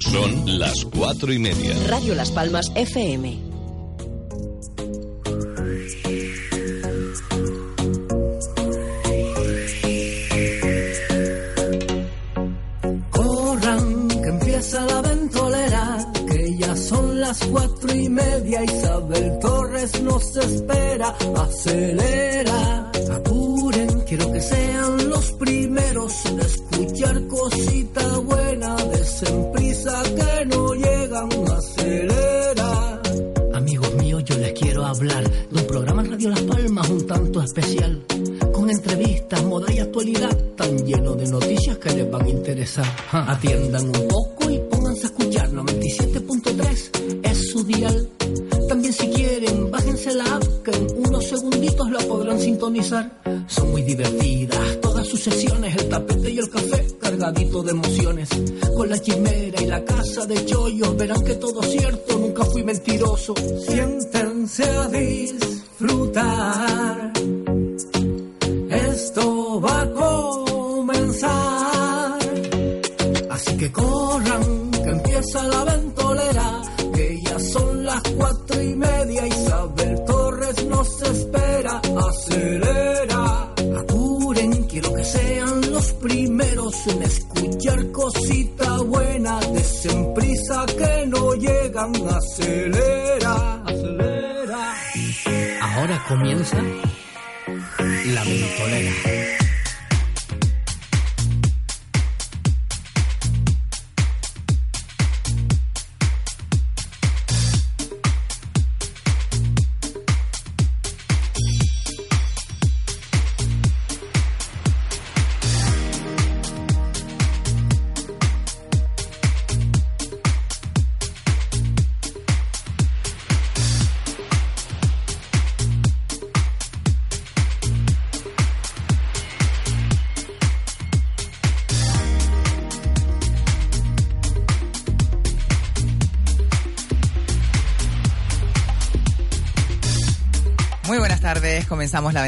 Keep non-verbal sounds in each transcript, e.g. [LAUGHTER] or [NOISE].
Son las cuatro y media. Radio Las Palmas FM. Corran, que empieza la ventolera, que ya son las cuatro y media. Isabel Torres nos espera, acelera, apuren, quiero que sean los van a interesar. Atiendan un poco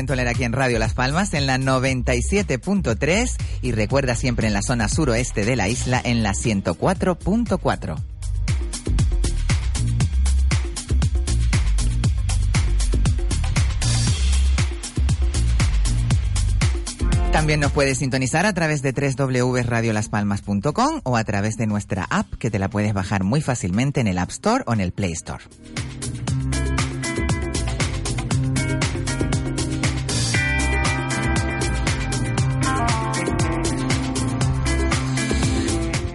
ventolera aquí en Radio Las Palmas en la 97.3 y recuerda siempre en la zona suroeste de la isla en la 104.4. También nos puedes sintonizar a través de www.radiolaspalmas.com o a través de nuestra app que te la puedes bajar muy fácilmente en el App Store o en el Play Store.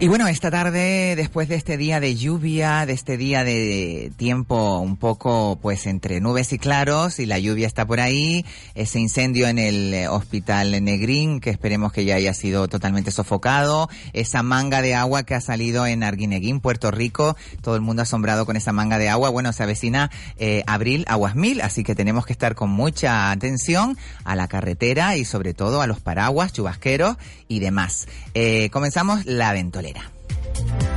Y bueno, esta tarde, después de este día de lluvia, de este día de tiempo un poco pues entre nubes y claros, y la lluvia está por ahí, ese incendio en el eh, hospital Negrín, que esperemos que ya haya sido totalmente sofocado, esa manga de agua que ha salido en Arguineguín, Puerto Rico, todo el mundo asombrado con esa manga de agua. Bueno, se avecina eh, abril aguas mil, así que tenemos que estar con mucha atención a la carretera y sobre todo a los paraguas, chubasqueros y demás. Eh, comenzamos la ventolera. Bye.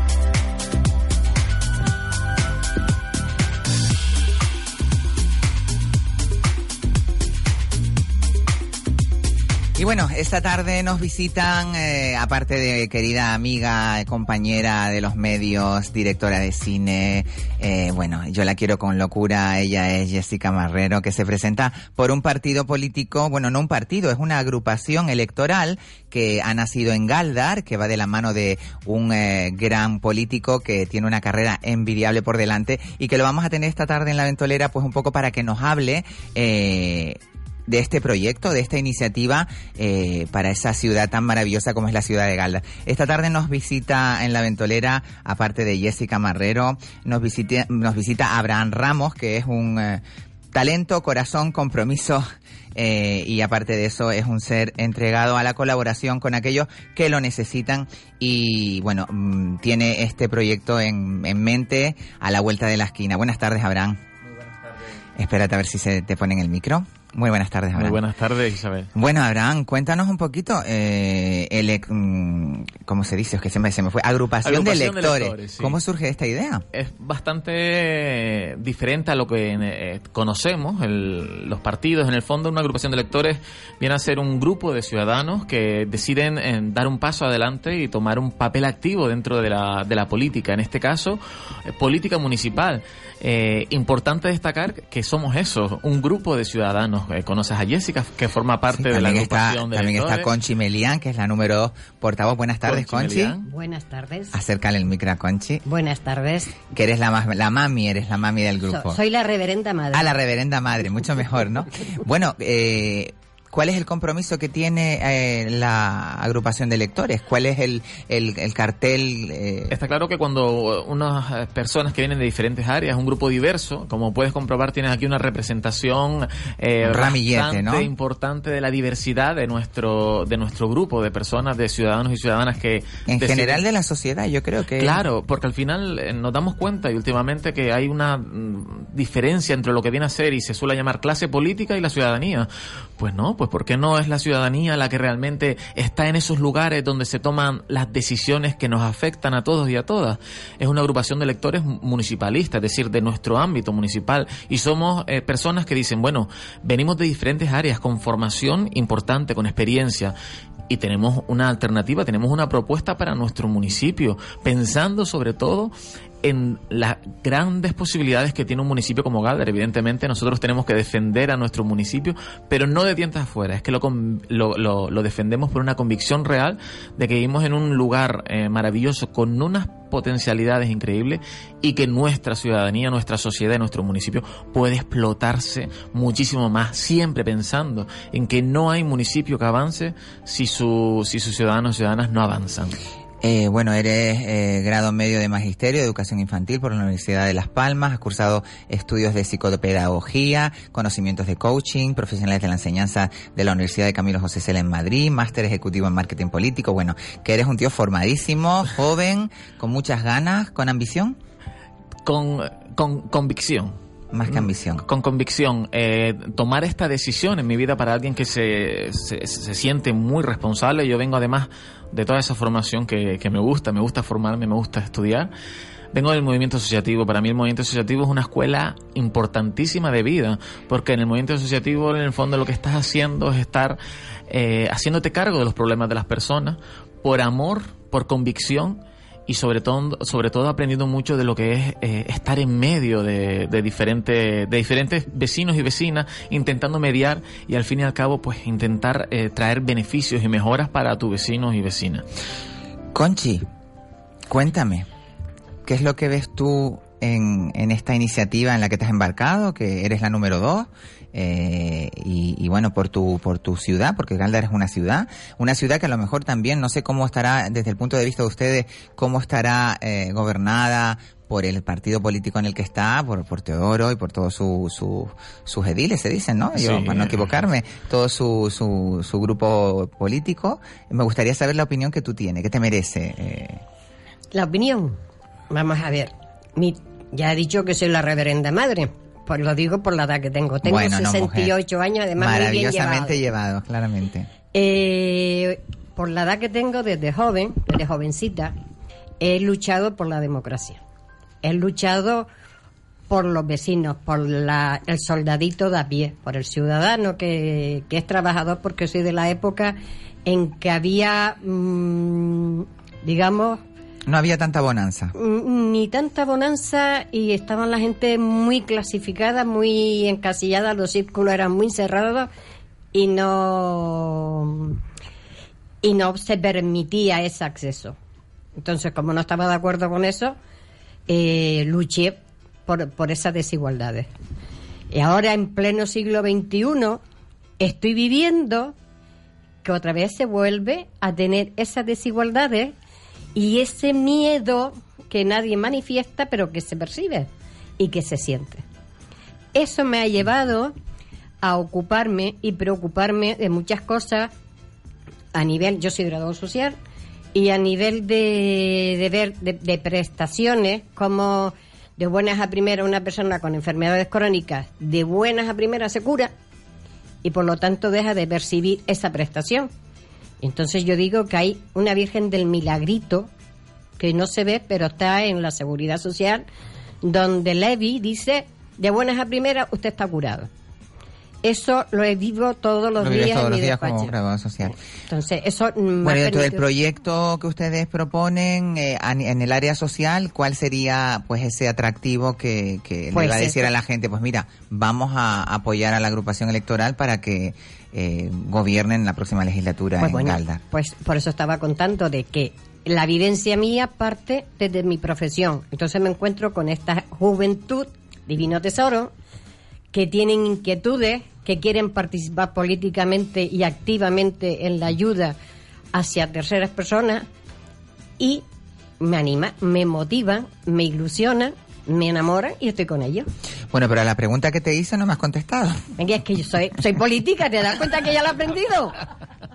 Y bueno, esta tarde nos visitan, eh, aparte de querida amiga, compañera de los medios, directora de cine, eh, bueno, yo la quiero con locura, ella es Jessica Marrero, que se presenta por un partido político, bueno, no un partido, es una agrupación electoral que ha nacido en Galdar, que va de la mano de un eh, gran político que tiene una carrera envidiable por delante y que lo vamos a tener esta tarde en la ventolera, pues un poco para que nos hable eh, de este proyecto, de esta iniciativa eh, para esa ciudad tan maravillosa como es la ciudad de Galda. Esta tarde nos visita en la ventolera, aparte de Jessica Marrero, nos visita, nos visita Abraham Ramos, que es un eh, talento, corazón, compromiso eh, y aparte de eso es un ser entregado a la colaboración con aquellos que lo necesitan y bueno, mm, tiene este proyecto en, en mente a la vuelta de la esquina. Buenas tardes, Abraham. Muy buenas tardes. Espérate a ver si se te pone en el micro. Muy buenas tardes, Abraham. Muy buenas tardes, Isabel. Bueno, Abraham, cuéntanos un poquito, eh, el, mm, ¿cómo se dice? Es que se me, se me fue. Agrupación, Agrupación de de lectores. sí. ¿Cómo surge esta idea? Es bastante diferente a lo que eh, conocemos. El- los partidos, en el fondo, una agrupación de lectores viene a ser un grupo de ciudadanos que deciden eh, dar un paso adelante y tomar un papel activo dentro de la, de la política. En este caso, eh, política municipal. Eh, importante destacar que somos eso, un grupo de ciudadanos. Eh, conoces a Jessica, que forma parte Sí, de la también está, agrupación de también está. Conchi Melián, que es la número dos portavoz. Buenas tardes, Conchi. Buenas tardes. Acércale el micro a Conchi, Buenas tardes. que eres la, más, la mami, eres la mami del So- grupo. soy la reverenda madre. A la reverenda madre, mucho mejor, ¿no? [LAUGHS] Bueno, eh, ¿cuál es el compromiso que tiene eh, la agrupación de lectores? ¿Cuál es el, el, el cartel? eh, Está claro que cuando unas eh, personas que vienen de diferentes áreas, un grupo diverso, como puedes comprobar, tienes aquí una representación eh, ramillete, bastante ¿no? importante de la diversidad de nuestro de nuestro grupo de personas, de ciudadanos y ciudadanas que en deciden- general de la sociedad, yo creo que... Claro, porque al final eh, nos damos cuenta y últimamente que hay una mm, diferencia entre lo que viene a ser y se suele llamar clase política y la ciudadanía. Pues no, pues ¿por qué no es la ciudadanía la que realmente está en esos lugares donde se toman las decisiones que nos afectan a todos y a todas? Es una agrupación de electores mu- municipalistas, es decir, de nuestro ámbito municipal y somos eh, personas que dicen, bueno, venimos de diferentes áreas con formación importante, con experiencia y tenemos una alternativa, tenemos una propuesta para nuestro municipio, pensando sobre todo en las grandes posibilidades que tiene un municipio como Galder. Evidentemente nosotros tenemos que defender a nuestro municipio, pero no de dientes afuera, es que lo, lo, lo- lo defendemos por una convicción real de que vivimos en un lugar eh, maravilloso con unas potencialidades increíbles y que nuestra ciudadanía, nuestra sociedad y nuestro municipio puede explotarse muchísimo más, siempre pensando en que no hay municipio que avance si, su, si sus ciudadanos y ciudadanas no avanzan. Eh, bueno, eres eh, grado medio de Magisterio de Educación Infantil por la Universidad de Las Palmas, has cursado estudios de psicopedagogía, conocimientos de coaching, profesionales de la enseñanza de la Universidad de Camilo José Cela en Madrid, máster ejecutivo en marketing político. Bueno, que eres un tío formadísimo, [LAUGHS] joven, con muchas ganas, con ambición, Con, con convicción. más que ambición. Con convicción, eh, tomar esta decisión en mi vida para alguien que se, se, se siente muy responsable. Yo vengo además de toda esa formación que, que me gusta, me gusta formarme, me gusta estudiar. Vengo del movimiento asociativo. Para mí el movimiento asociativo es una escuela importantísima de vida, porque en el movimiento asociativo en el fondo lo que estás haciendo es estar eh, haciéndote cargo de los problemas de las personas por amor, por convicción y sobre todo, sobre todo aprendiendo mucho de lo que es eh, estar en medio de, de, diferentes, de diferentes vecinos y vecinas, intentando mediar y al fin y al cabo pues intentar eh, traer beneficios y mejoras para tus vecinos y vecinas. Conchi, cuéntame, ¿qué es lo que ves tú en, en esta iniciativa en la que te has embarcado, que eres la número dos? Eh, y, y bueno, por tu, por tu ciudad, porque Galdar es una ciudad, una ciudad que a lo mejor también, no sé cómo estará desde el punto de vista de ustedes, cómo estará eh, gobernada por el partido político en el que está, por, por Teodoro y por todos su, su, sus ediles, se dicen, ¿no? Yo, Sí. para no equivocarme, todo su, su, su grupo político. Me gustaría saber la opinión que tú tienes, ¿qué te merece? Eh, La opinión. Vamos a ver. Mi, ya he dicho que soy la reverenda madre. Pues lo digo por la edad que tengo. Tengo Bueno, no, 68 años, además muy bien maravillosamente llevado. llevado, claramente. Eh, por la edad que tengo desde joven, desde jovencita, he luchado por la democracia. He luchado por los vecinos, por la- el soldadito de a pie, por el ciudadano que, que es trabajador, porque soy de la época en que había, mm, digamos, No había tanta bonanza. Mm, ni tanta bonanza y estaban la gente muy clasificada, muy encasillada, los círculos eran muy cerrados y no y no se permitía ese acceso. Entonces, como no estaba de acuerdo con eso, eh, luché por, por esas desigualdades. Y ahora, en pleno siglo XXI, estoy viviendo que otra vez se vuelve a tener esas desigualdades y ese miedo que nadie manifiesta, pero que se percibe y que se siente. Eso me ha llevado a ocuparme y preocuparme de muchas cosas a nivel, yo soy graduado social, y a nivel de, de ver de, de prestaciones, como de buenas a primeras una persona con enfermedades crónicas, de buenas a primeras se cura, y por lo tanto deja de percibir esa prestación. Entonces yo digo que hay una Virgen del Milagrito que no se ve, pero está en la Seguridad Social, donde Levi dice, de buenas a primeras, usted está curado. Eso lo vivo todos los Lo días todos en los mi días como trabajador social. Entonces, eso Bueno, dentro del proyecto que ustedes proponen eh, en el área social, ¿cuál sería pues ese atractivo que, que Pues le va a decir a la gente? Pues mira, vamos a apoyar a la agrupación electoral para que eh, gobiernen la próxima legislatura Pues en bueno, Galda. pues por eso estaba contando de que la vivencia mía parte desde mi profesión. Entonces me encuentro con esta juventud, divino tesoro, que tienen inquietudes, que quieren participar políticamente y activamente en la ayuda hacia terceras personas y me anima, me motivan, me ilusionan, me enamoran y estoy con ellos. Bueno, pero a la pregunta que te hice no me has contestado. Venga, es que yo soy, soy política, ¿te das cuenta que ya lo he aprendido?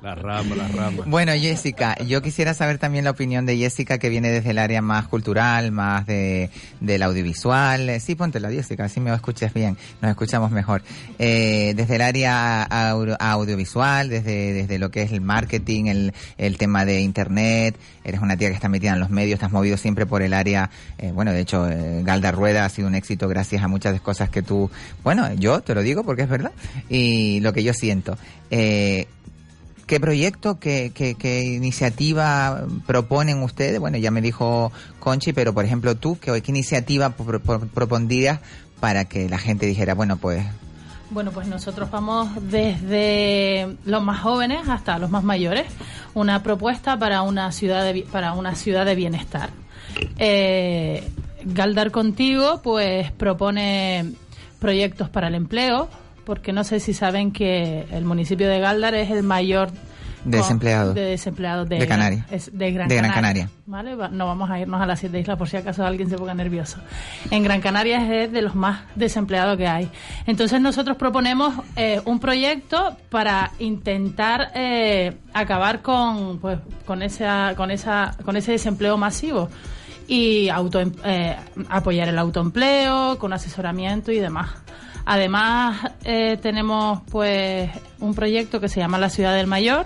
La rama, la rama. Bueno, Jessica, yo quisiera saber también la opinión de Jessica que viene desde el área más cultural, más de del audiovisual. Eh, Sí, póntela, Jessica, así me escuchas bien, nos escuchamos mejor. Eh, desde el área au- audiovisual, desde, desde lo que es el marketing, el, el tema de internet, eres una tía que está metida en los medios, estás movido siempre por el área, eh, bueno, de hecho, eh, Galda Rueda ha sido un éxito gracias a muchas cosas que tú, bueno, yo te lo digo porque es verdad, y lo que yo siento. Eh, ¿Qué proyecto, qué, qué, qué iniciativa proponen ustedes? Bueno, ya me dijo Conchi, pero por ejemplo tú, ¿qué, qué iniciativa pro- pro- propondrías para que la gente dijera, bueno, pues Bueno, pues nosotros vamos desde los más jóvenes hasta los más mayores, una propuesta para una ciudad de, para una ciudad de bienestar. Eh, Galdar contigo, pues propone proyectos para el empleo, porque no sé si saben que el municipio de Galdar es el mayor De desempleados. de desempleados de, De Canarias. es de Gran De Gran Canaria. Canaria. ¿Vale? Va- No vamos a irnos a las siete islas por si acaso alguien se ponga nervioso. En Gran Canaria es de los más desempleados que hay. Entonces nosotros proponemos eh, un proyecto para intentar eh, acabar con, pues, con, esa, con, esa, con ese desempleo masivo y auto, eh, apoyar el autoempleo con asesoramiento y demás. Además eh, tenemos pues un proyecto que se llama La Ciudad del Mayor,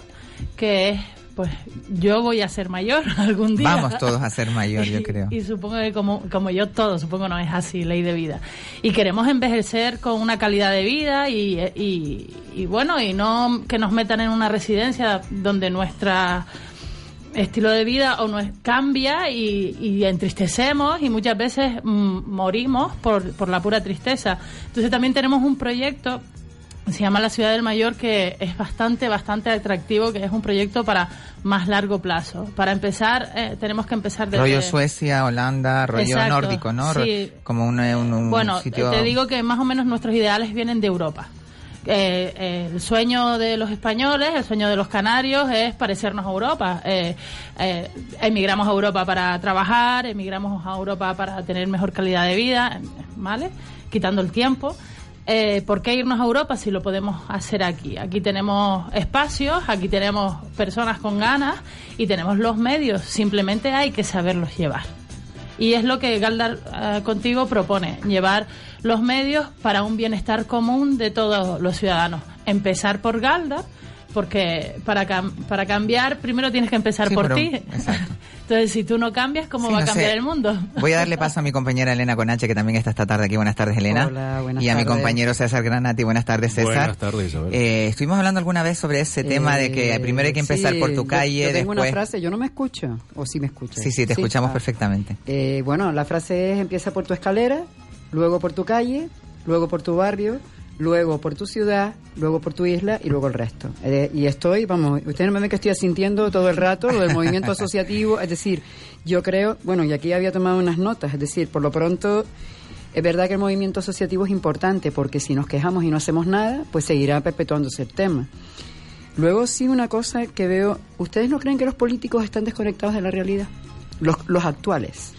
que es pues yo voy a ser mayor [LAUGHS] algún día. vamos todos a ser mayor, yo [LAUGHS] creo. Y, supongo que como, como yo todo, supongo no es así, ley de vida. Y queremos envejecer con una calidad de vida y, y, y bueno, y no que nos metan en una residencia donde nuestra estilo de vida o no es- cambia y, y entristecemos y muchas veces mm, morimos por, por la pura tristeza. Entonces también tenemos un proyecto se llama La Ciudad del Mayor, que es bastante, bastante atractivo, que es un proyecto para más largo plazo. Para empezar, eh, tenemos que empezar desde... Rollo Suecia, Holanda, rollo Exacto, nórdico, ¿no? Sí. Como un, un- un Bueno, sitio... te digo que más o menos nuestros ideales vienen de Europa. Eh, el sueño de los españoles, el sueño de los canarios es parecernos a Europa. Eh, eh, emigramos a Europa para trabajar, emigramos a Europa para tener mejor calidad de vida, ¿vale? Quitando el tiempo. ¿Por qué irnos a Europa si lo podemos hacer aquí? Aquí tenemos espacios, aquí tenemos personas con ganas y tenemos los medios. Simplemente hay que saberlos llevar. Y es lo que Galdar contigo propone, llevar los medios para un bienestar común de todos los ciudadanos. Empezar por Galdar, porque para, cam- para cambiar primero tienes que empezar Sí, por ti. exacto. [LAUGHS] Entonces, si tú no cambias, ¿cómo Sí, va a cambiar sé. el mundo? [LAUGHS] Voy a darle paso a mi compañera Elena Conache, que también está esta tarde aquí. Buenas tardes, Elena. Hola, buenas y a mi compañero César Granati. Buenas tardes, César. Buenas tardes, Isabel. Eh, estuvimos hablando alguna vez sobre ese tema de que Eh, primero hay que empezar sí, por tu yo- calle, Yo, tengo después... una frase, yo no me escucho, o sí me escuchas. Sí, sí, te escuchamos ah. perfectamente. Eh, bueno, la frase es empieza por tu escalera, luego por tu calle, luego por tu barrio, luego por tu ciudad, luego por tu isla y luego el resto. Eh, y estoy, vamos, ustedes no me ven que estoy asintiendo todo el rato lo del movimiento asociativo, es decir, yo creo, bueno, y aquí había tomado unas notas, es decir, por lo pronto es verdad que el movimiento asociativo es importante porque si nos quejamos y no hacemos nada, pues seguirá perpetuándose el tema. Luego sí una cosa que veo, ¿ustedes no creen que los políticos están desconectados de la realidad? Los, los actuales.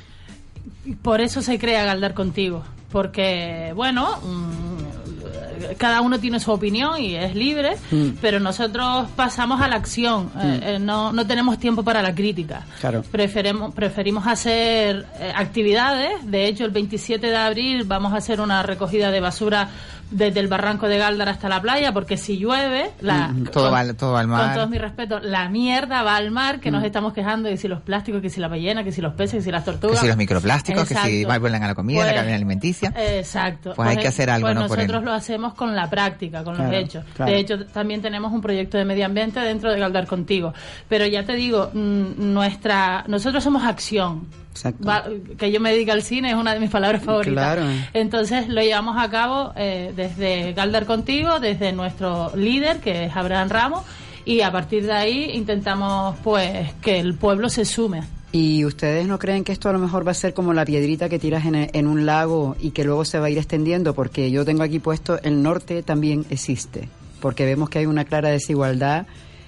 Por eso se crea Galdar contigo. Porque, bueno, mm, cada uno tiene su opinión y es libre, Mm. pero nosotros pasamos a la acción. Eh, eh, no, no tenemos tiempo para la crítica. Claro. Preferemos, preferimos hacer eh, actividades. De hecho, el 27 de abril vamos a hacer una recogida de basura desde el barranco de Galdar hasta la playa, porque si llueve, la, Mm, todo va- todo va al mar. Con todos mis respetos, la mierda va al mar, que nos estamos quejando de si los plásticos, que si la ballena, que si los peces, que si las Que tortugas. si los microplásticos, que si vuelven a la comida, la Pues, cadena alimenticia. Exacto. Pues hay que hacer algo, pues ¿no? Por nosotros lo hacemos con la práctica, con Claro, los hechos. claro. De hecho, también tenemos un proyecto de medio ambiente dentro de Galdar Contigo. Pero ya te digo, mm, nuestra, nosotros somos acción. Va- que yo me dedique al cine es una de mis palabras favoritas. Claro. Entonces lo llevamos a cabo eh, desde Galdar Contigo, desde nuestro líder, que es Abraham Ramos, y a partir de ahí intentamos pues que el pueblo se sume. ¿Y ustedes no creen que esto a lo mejor va a ser como la piedrita que tiras en, en un lago y que luego se va a ir extendiendo? Porque yo tengo aquí puesto el norte también existe, porque vemos que hay una clara desigualdad.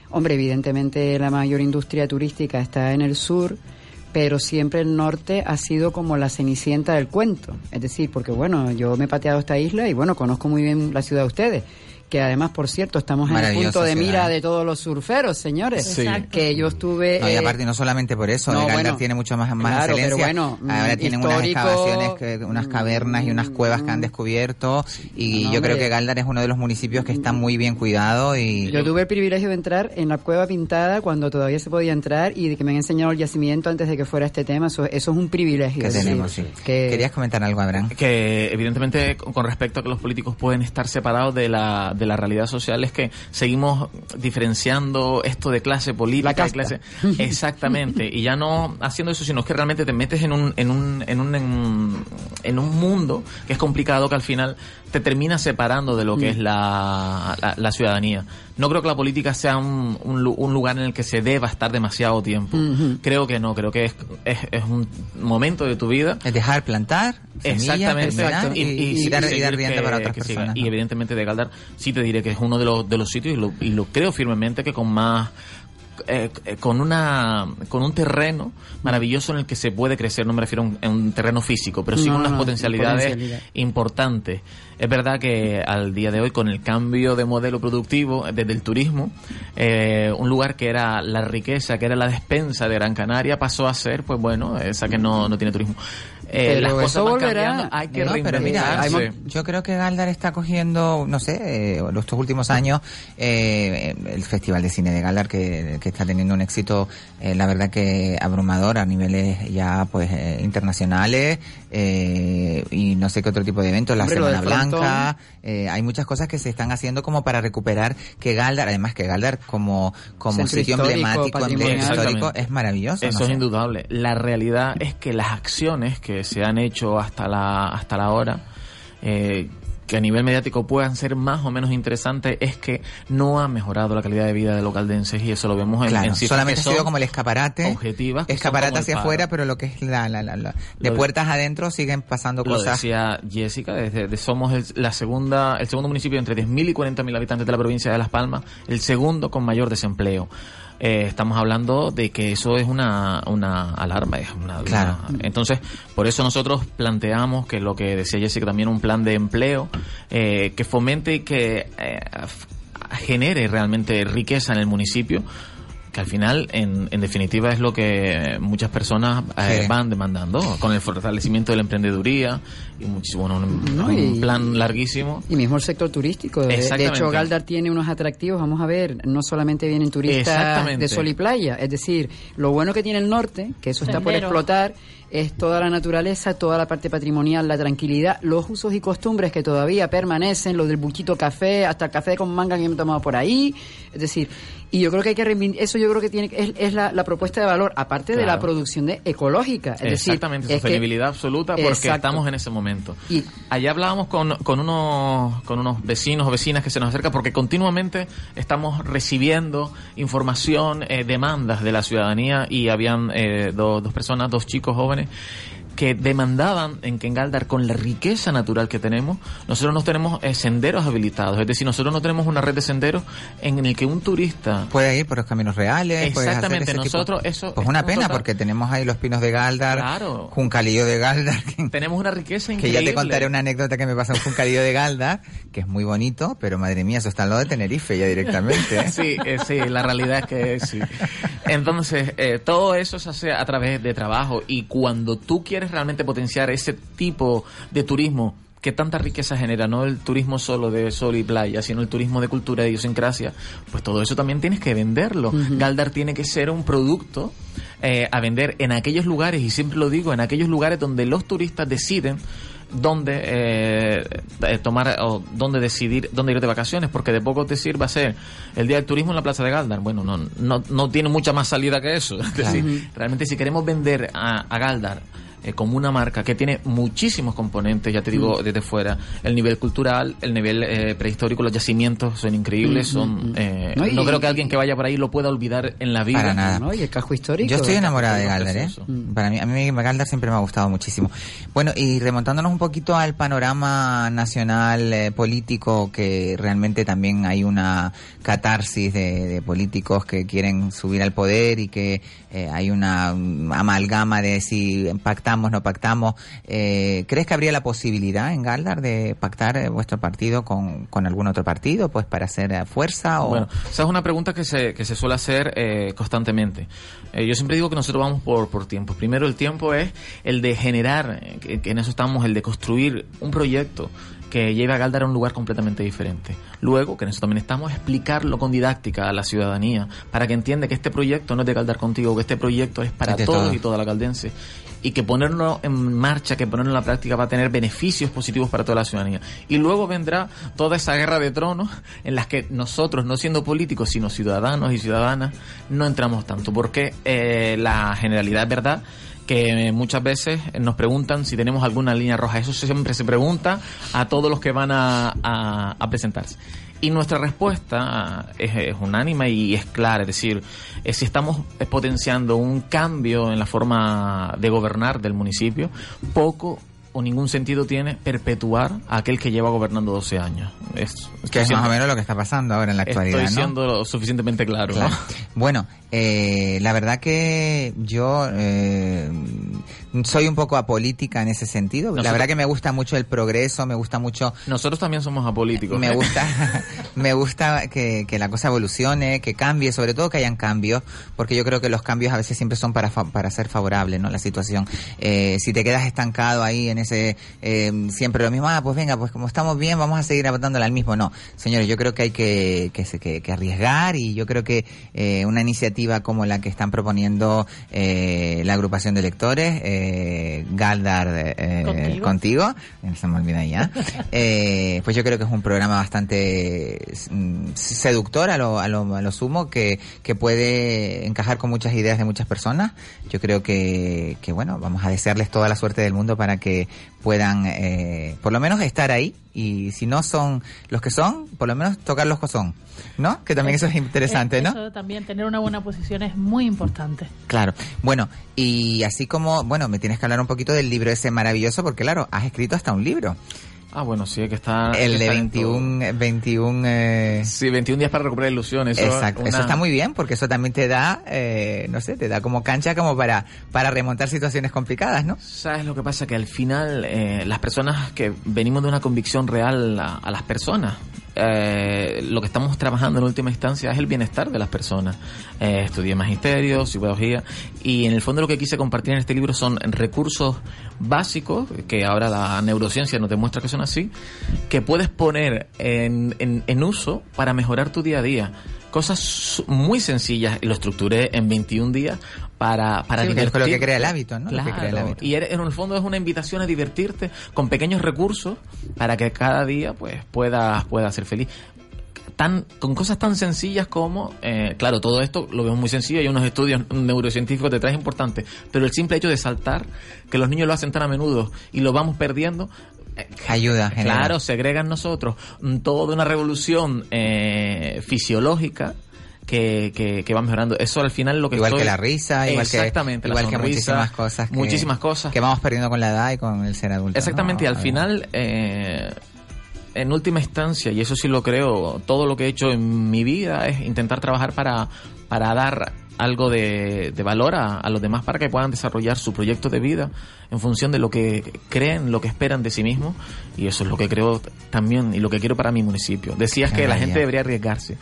Hombre, evidentemente la mayor industria turística está en el sur, pero siempre el norte ha sido como la cenicienta del cuento. Es decir, porque bueno, yo me he pateado esta isla y bueno, conozco muy bien la ciudad de ustedes. Que además, por cierto, estamos en el punto de ciudad. mira de todos los surferos, señores. Sí. Exacto. Que yo estuve. No, y eh, aparte, no solamente por eso, no, Galdar bueno, tiene mucho más, más claro, pero excelencia. bueno, mm, Ahora tienen unas excavaciones, que- unas cavernas y unas cuevas que han descubierto. Y No, yo creo que Galdar es uno de los municipios que está muy bien cuidado. y Yo tuve el privilegio de entrar en la cueva pintada cuando todavía se podía entrar y de que me han enseñado el yacimiento antes de que fuera este tema. Eso, eso es un privilegio. que tenemos, sí. que- ¿Querías comentar algo, Abraham? que evidentemente con con respecto a que los políticos pueden estar separados de la, de la realidad social es que seguimos diferenciando esto de clase política La clase [LAUGHS] exactamente. Y ya no haciendo eso sino que realmente te metes en un en un en un en, en un mundo que es complicado que al final te termina separando de lo que es la, la, la ciudadanía no creo que la política sea un, un, lu- un lugar en el que se deba estar demasiado tiempo. Creo que no creo que es, es, es un momento de tu vida. Es dejar plantar, semillas, Exactamente, y, y dar, y dar rienda para otras personas. Y evidentemente de Galdar sí te diré que es uno de los, de los sitios y lo, y lo creo firmemente que con más eh, eh, con una con un terreno maravilloso en el que se puede crecer no me refiero a un, a un terreno físico pero sí No, con unas no, potencialidades potencialidad. importantes es verdad que al día de hoy con el cambio de modelo productivo eh, desde el turismo eh, un lugar que era la riqueza que era la despensa de Gran Canaria pasó a ser pues bueno esa que no, no tiene turismo Eh, Pero las cosas eso van volverá. cambiando, hay que No, pero mira, yo creo que Galdar está cogiendo, no sé, eh, estos últimos años, eh, el Festival de Cine de Galdar, que, que está teniendo un éxito, eh, la verdad que abrumador a niveles ya pues eh, internacionales, eh, y no sé qué otro tipo de eventos, la Hombre, Semana. Blanca, eh, hay muchas cosas que se están haciendo como para recuperar que Galdar, además que Galdar como, como sitio histórico, emblemático, histórico, es maravilloso. Eso no es sé. indudable. La realidad es que las acciones que se han hecho hasta la, hasta la hora, eh, que a nivel mediático puedan ser más o menos interesantes, es que no ha mejorado la calidad de vida de los caldenses y eso lo vemos en, Claro, en cifras solamente ha sido como el escaparate. objetivas. Escaparate hacia afuera, pero lo que es la, la, la, la- de Lo de- puertas adentro siguen pasando Lo cosas. decía Jessica, desde, de- somos el, la segunda, el segundo municipio entre 10.000 y 40.000 habitantes de la provincia de Las Palmas, el segundo con mayor desempleo. Eh, estamos hablando de que eso es una, una alarma. Es una, Claro. una- entonces, por eso nosotros planteamos que lo que decía Jessica también, un plan de empleo eh, que fomente y que eh, genere realmente riqueza en el municipio que al final, en, en definitiva, es lo que muchas personas eh, Sí. van demandando, con el fortalecimiento de la emprendeduría y muchísimo, bueno, un, No, un y- plan larguísimo. Y mismo el sector turístico. De, hecho, Galdar tiene unos atractivos. Vamos a ver, no solamente vienen turistas de sol y playa. Es decir, lo bueno que tiene el norte, que eso está por explotar, es toda la naturaleza, toda la parte patrimonial, la tranquilidad, los usos y costumbres que todavía permanecen, lo del buchito café, hasta el café con manga que hemos tomado por ahí. Es decir, y yo creo que hay que eso yo creo que tiene es, es la, la propuesta de valor, aparte de la producción de ecológica. Es decir, Exactamente, es que- sostenibilidad absoluta porque Exacto. estamos en ese momento. Y- Allá hablábamos con, con, unos, con unos vecinos o vecinas que se nos acercan porque continuamente estamos recibiendo información, eh, demandas de la ciudadanía y habían eh, dos, dos personas, dos chicos jóvenes que demandaban en que en Galdar, con la riqueza natural que tenemos, nosotros no tenemos eh, senderos habilitados. Es decir, nosotros no tenemos una red de senderos en el que un turista Puede ir por los caminos reales. puede hacer Exactamente, ese tipo- nosotros eso Pues una pena total- porque tenemos ahí los pinos de Galdar, Claro. Juncalillo de Galdar, que, tenemos una riqueza que increíble. ya te contaré una anécdota que me pasó en Juncalillo de Galdar, que es muy bonito, pero madre mía, eso está al lado de Tenerife ya directamente. ¿eh? [LAUGHS] Sí, eh, sí, la realidad es que sí. Entonces, todo eso se hace a través de trabajo y cuando tú quieres realmente potenciar ese tipo de turismo que tanta riqueza genera, no el turismo solo de sol y playa, sino el turismo de cultura, de idiosincrasia, pues todo eso también tienes que venderlo. Galdar tiene que ser un producto eh, a vender en aquellos lugares, y siempre lo digo, en aquellos lugares donde los turistas deciden dónde eh, eh, tomar o dónde decidir dónde ir de vacaciones porque de poco te sirva ser el día del turismo en la plaza de Galdar. Bueno no no, no tiene mucha más salida que eso. [LAUGHS] Es decir, realmente si queremos vender a, a Galdar eh, como una marca que tiene muchísimos componentes, ya te digo, desde fuera. El nivel cultural, el nivel eh, prehistórico, los yacimientos son increíbles, son... eh, No, creo que alguien que vaya por ahí lo pueda olvidar en la vida. Para nada. ¿no? Y el casco histórico. Yo estoy enamorada de Galdar, ¿eh? precioso. Para mí, a mí Galdar siempre me ha gustado muchísimo. Bueno, y remontándonos un poquito al panorama nacional eh, político, que realmente también hay una catarsis de, de políticos que quieren subir al poder y que eh, hay una mm, amalgama de si pactamos, no pactamos. Eh, ¿Crees que habría la posibilidad en Galdar de pactar eh, vuestro partido con, con algún otro partido, pues para hacer eh, fuerza? O... Bueno, esa es una pregunta que se, que se suele hacer eh, constantemente. Eh, yo siempre digo que nosotros vamos por, por tiempo. Primero, el tiempo es el de generar, que, que en eso estamos, el de construir un proyecto que lleve a Galdar a un lugar completamente diferente. Luego, que en eso también estamos, explicarlo con didáctica a la ciudadanía, para que entienda que este proyecto no es de Galdar contigo, que este proyecto es para Es todos todos. y toda la caldense. Y que ponerlo en marcha, que ponerlo en la práctica va a tener beneficios positivos para toda la ciudadanía. Y luego vendrá toda esa guerra de tronos en las que nosotros, no siendo políticos, sino ciudadanos y ciudadanas, no entramos tanto. Porque eh, la generalidad es verdad que muchas veces nos preguntan si tenemos alguna línea roja. Eso siempre se pregunta a todos los que van a, presentarse. Y nuestra respuesta es, es unánime y es clara, es decir, eh, si estamos potenciando un cambio en la forma de gobernar del municipio, poco o ningún sentido tiene perpetuar a aquel que lleva gobernando 12 años. Es, que es más o menos lo que está pasando ahora en la actualidad, Estoy ¿no? siendo lo suficientemente claro. ¿no? Claro. Bueno, eh, la verdad que yo eh, soy un poco apolítica en ese sentido. la verdad que me gusta mucho el progreso, me gusta mucho Nosotros también somos apolíticos. me ¿eh? gusta, [LAUGHS] me gusta que, que la cosa evolucione, que cambie, sobre todo que hayan cambios, porque yo creo que los cambios a veces siempre son para, fa- para ser favorables, ¿no? La situación. Eh, si te quedas estancado ahí en ese, eh, siempre lo mismo, ah, pues venga, pues como estamos bien, vamos a seguir apuntándole al mismo. No, señores, yo creo que hay que, que, que- que arriesgar y yo creo que eh, una iniciativa como la que están proponiendo eh, la agrupación de electores, eh, Galdar eh, Contigo. contigo, se me olvida ya, [LAUGHS] eh, pues yo creo que es un programa bastante mm, seductor a lo, a lo, a lo sumo, que, que puede encajar con muchas ideas de muchas personas. Yo creo que, que bueno, vamos a desearles toda la suerte del mundo para que puedan, eh, por lo menos estar ahí, y si no son los que son, por lo menos tocar los que son, ¿no? Que también eso es interesante, ¿no? Eso también, tener una buena posición es muy importante. Claro. Bueno, y así como, bueno, me tienes que hablar un poquito del libro ese maravilloso, porque claro, has escrito hasta un libro. Ah, bueno, sí, hay que estar... el que de estar en 21, 21 eh, Sí, 21 días para recuperar ilusiones. Eso, Exacto, eso está muy bien porque eso también te da, eh, no sé, te da como cancha como para, para remontar situaciones complicadas, ¿no? ¿Sabes lo que pasa? Que al final eh, las personas que venimos de una convicción real a, a las personas, eh, lo que estamos trabajando en última instancia es el bienestar de las personas. Eh, estudié magisterio, psicología y en el fondo lo que quise compartir en este libro son recursos básicos, que ahora la neurociencia nos demuestra que son así, que puedes poner en, en, en uso para mejorar tu día a día. Cosas muy sencillas y lo estructuré en 21 días para, para Sí, es lo que crea el hábito, ¿no? Lo que Claro, crea el hábito. y en el fondo es una invitación a divertirte con pequeños recursos para que cada día pues puedas puedas ser feliz. Tan, con cosas tan sencillas como, eh, claro, todo esto lo vemos muy sencillo, hay unos estudios neurocientíficos detrás importantes, pero el simple hecho de saltar, que los niños lo hacen tan a menudo y lo vamos perdiendo, Ayuda, genera. Claro, segrega en nosotros toda una revolución eh, fisiológica que, que, que va mejorando. Eso al final lo que Igual estoy- que la risa, igual que, Exactamente, la igual que muchísimas cosas. Que, muchísimas cosas. Que vamos perdiendo con la edad y con el ser adulto. Exactamente, y al final, eh, en última instancia, y eso sí lo creo, todo lo que he hecho en mi vida es intentar trabajar para, para dar algo de, de valor a, a los demás para que puedan desarrollar su proyecto de vida en función de lo que creen, lo que esperan de sí mismos, y eso es lo que creo también y lo que quiero para mi municipio. Decías que la gente debería arriesgarse.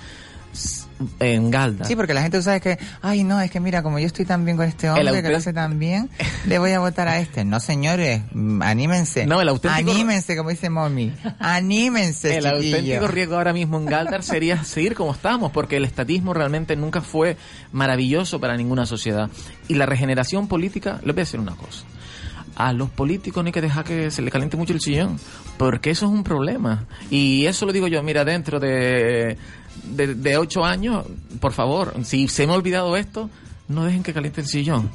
En Galda. Sí, porque la gente sabe que, ay, no, es que mira, como yo estoy tan bien con este hombre que lo hace tan bien, le voy a votar a este. No, señores, mm, anímense. No, el auténtico- Anímense, como dice Mommy. Anímense, El auténtico riesgo ahora mismo en Galdar sería seguir como estamos, porque el estatismo realmente nunca fue maravilloso para ninguna sociedad. Y la regeneración política, les voy a decir una cosa. A los políticos no hay que dejar que se le caliente mucho el sillón, porque eso es un problema. Y eso lo digo yo, mira, dentro de, de, de ocho años, por favor, si se me ha olvidado esto, no dejen que caliente el sillón.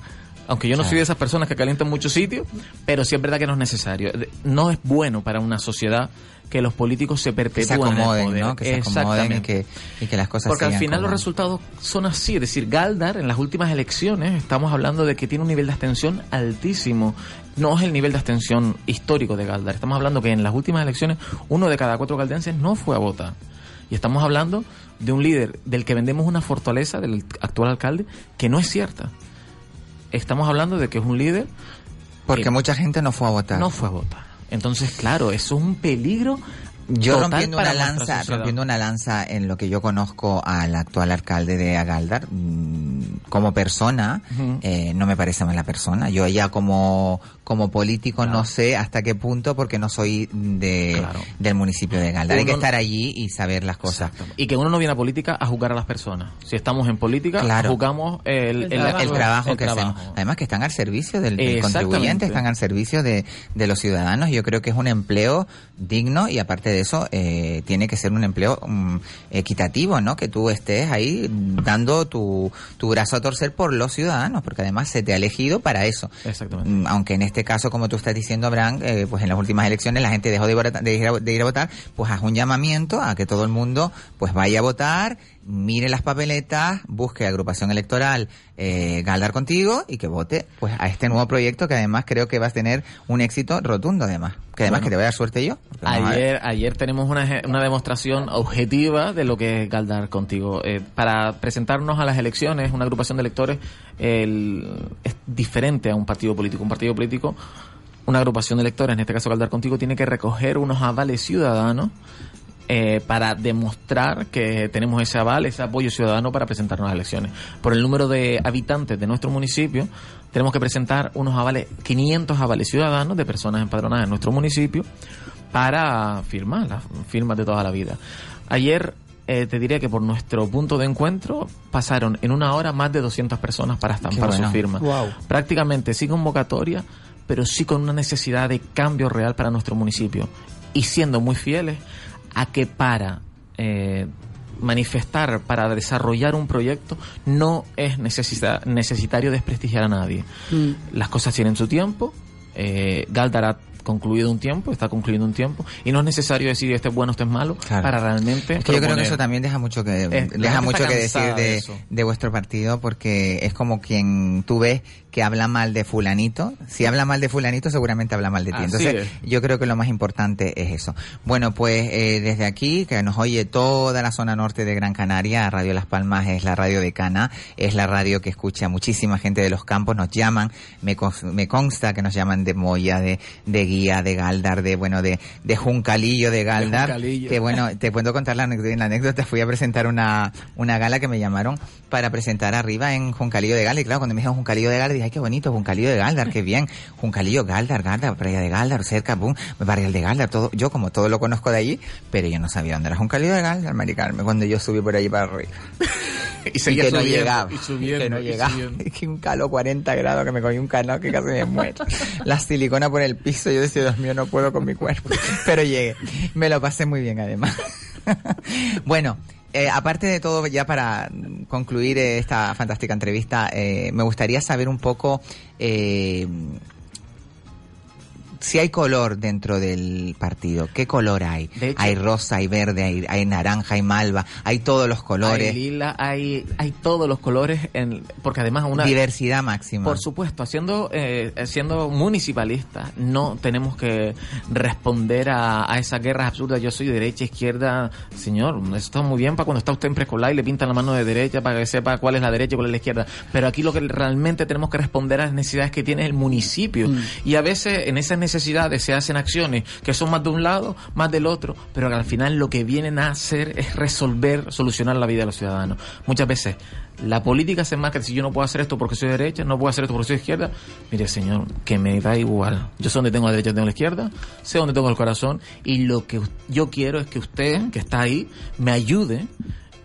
Aunque yo no soy de esas personas que calientan muchos sitios, pero sí es verdad que no es necesario. No es bueno para una sociedad que los políticos se Que se perpetúen acomoden, poder. Que se acomoden y que, y que las cosas Porque al final los resultados son así. Es decir, Galdar en las últimas elecciones estamos hablando de que tiene un nivel de abstención altísimo. No es el nivel de abstención histórico de Galdar. Estamos hablando que en las últimas elecciones uno de cada cuatro galdenses no fue a votar. Y estamos hablando de un líder del que vendemos una fortaleza, del actual alcalde, que no es cierta. Estamos hablando de que es un líder Porque que mucha gente no fue a votar. no fue a votar. Entonces, claro, eso es un peligro. Yo total rompiendo una lanza, sociedad. rompiendo una lanza en lo que yo conozco al actual alcalde de Agaldar, mm, como persona, eh, no me parece mala persona. Yo ya como, como político no sé hasta qué punto porque no soy de, Claro. del municipio de Agaldar. Hay que estar allí y saber las cosas. Y que uno no viene a política a juzgar a las personas. Si estamos en política, Claro. juzgamos el, El trabajo. el trabajo el que trabajo. hacemos. Además que están al servicio del, contribuyente, están al servicio de, de los ciudadanos. Yo creo que es un empleo digno y aparte de eso eh, tiene que ser un empleo mm, equitativo, ¿no? Que tú estés ahí dando tu, tu brazo a torcer por los ciudadanos, porque además se te ha elegido para eso. Exactamente. Mm, Aunque en este caso, como tú estás diciendo, Abraham, eh, pues en las últimas elecciones la gente dejó de, de ir a, de ir a votar, pues haz un llamamiento a que todo el mundo pues vaya a votar, mire las papeletas, busque agrupación electoral eh, Galdar contigo y que vote pues a este nuevo proyecto que además creo que va a tener un éxito rotundo además. Que además Bueno. que te voy a dar suerte yo. Ayer, ayer tenemos una, una demostración objetiva de lo que es Galdar contigo. Eh, para presentarnos a las elecciones, una agrupación de electores el- es diferente a un partido político. Un partido político, una agrupación de electores, en este caso Galdar contigo, tiene que recoger unos avales ciudadanos eh, para demostrar que tenemos ese aval, ese apoyo ciudadano para presentarnos a las elecciones. Por el número de habitantes de nuestro municipio, tenemos que presentar unos avales, 500 avales ciudadanos de personas empadronadas en nuestro municipio para firmar, las firmas de toda la vida. Ayer eh, te diría que por nuestro punto de encuentro pasaron en una hora más de 200 personas para estampar bueno. su firma. Guau. Prácticamente sí convocatoria, pero sí con una necesidad de cambio real para nuestro municipio. Y siendo muy fieles a que para eh, manifestar, para desarrollar un proyecto, no es necesita- necesitario desprestigiar a nadie. Mm. Las cosas tienen su tiempo. Eh, Galdar ha concluido un tiempo, está concluyendo un tiempo, y no es necesario decir este es bueno, este es malo, Claro. para realmente. Es que yo creo que eso también deja mucho que deja mucho que decir de de, vuestro partido porque es como quien tú ves que habla mal de fulanito, si habla mal de fulanito seguramente habla mal de ti. Así Entonces, yo creo que lo más importante es eso. Bueno, pues eh, desde aquí que nos oye toda la zona norte de Gran Canaria, Radio Las Palmas es la radio de Cana, es la radio que escucha muchísima gente de los campos, nos llaman, me, me consta que nos llaman de Moya, de, de Guía, de Galdar, de bueno, de, de Juncalillo, de Galdar, Juncalillo. que bueno, te puedo contar la anécdota. En la anécdota fui a presentar una, una gala que me llamaron para presentar arriba en Juncalillo de Galdar. Y claro, cuando me dijeron Juncalillo de Galdar, dije, ay, qué bonito, Juncalillo de Galdar, qué bien. Juncalillo, Galdar, Galdar, playa de Galdar, cerca, boom, barrial de Galdar, todo. Yo como todo lo conozco de allí, pero yo no sabía dónde era Juncalillo de Galdar, maricarme, cuando yo subí por allí para arriba. [LAUGHS] y Y que no llegaba. y subiendo, que no y que un calor 40 grados que me cogí un calor que casi me muero. La silicona por el piso. Yo decía, Dios mío, no puedo con mi cuerpo. [LAUGHS] Pero llegué. Me lo pasé muy bien, además. [LAUGHS] bueno. eh, aparte de todo, ya para concluir esta fantástica entrevista, eh, me gustaría saber un poco eh, si hay color dentro del partido. ¿Qué color hay? Hecho- hay rosa, hay verde, hay, hay naranja, hay malva, hay todos los colores. Hay lila, hay, hay todos los colores, en, porque además una... Diversidad máxima. Por supuesto, siendo, eh, siendo municipalistas, no tenemos que responder a, a esas guerras absurdas. Yo soy derecha, izquierda. Señor, está muy bien para cuando está usted en preescolar y le pintan la mano de derecha para que sepa cuál es la derecha y cuál es la izquierda. Pero aquí lo que realmente tenemos que responder a las necesidades que tiene el municipio. Y a veces en esas necesidades necesidades se hacen acciones que son más de un lado, más del otro, pero que al final lo que vienen a hacer es resolver, solucionar la vida de los ciudadanos. Muchas veces la política se enmarca si yo no puedo hacer esto porque soy de derecha, no puedo hacer esto porque soy izquierda. Mire, señor, que me da igual. Yo sé dónde tengo la derecha, tengo la izquierda, sé dónde tengo el corazón y lo que yo quiero es que usted, que está ahí, me ayude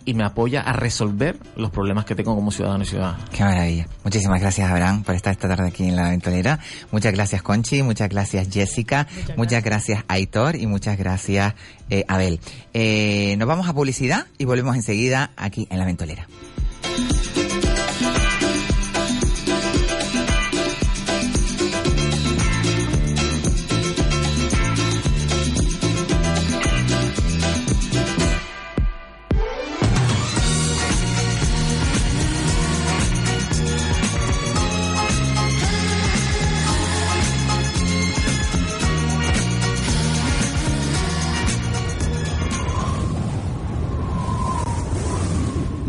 y me apoya a resolver los problemas que tengo como ciudadano y ciudadana. Qué maravilla. Muchísimas gracias, Abraham, por estar esta tarde aquí en La Ventolera. Muchas gracias, Conchi. Muchas gracias, Jessica. Muchas, gracias, Aitor. Y muchas gracias, eh, Abel. Eh, nos vamos a publicidad y volvemos enseguida aquí en La Ventolera.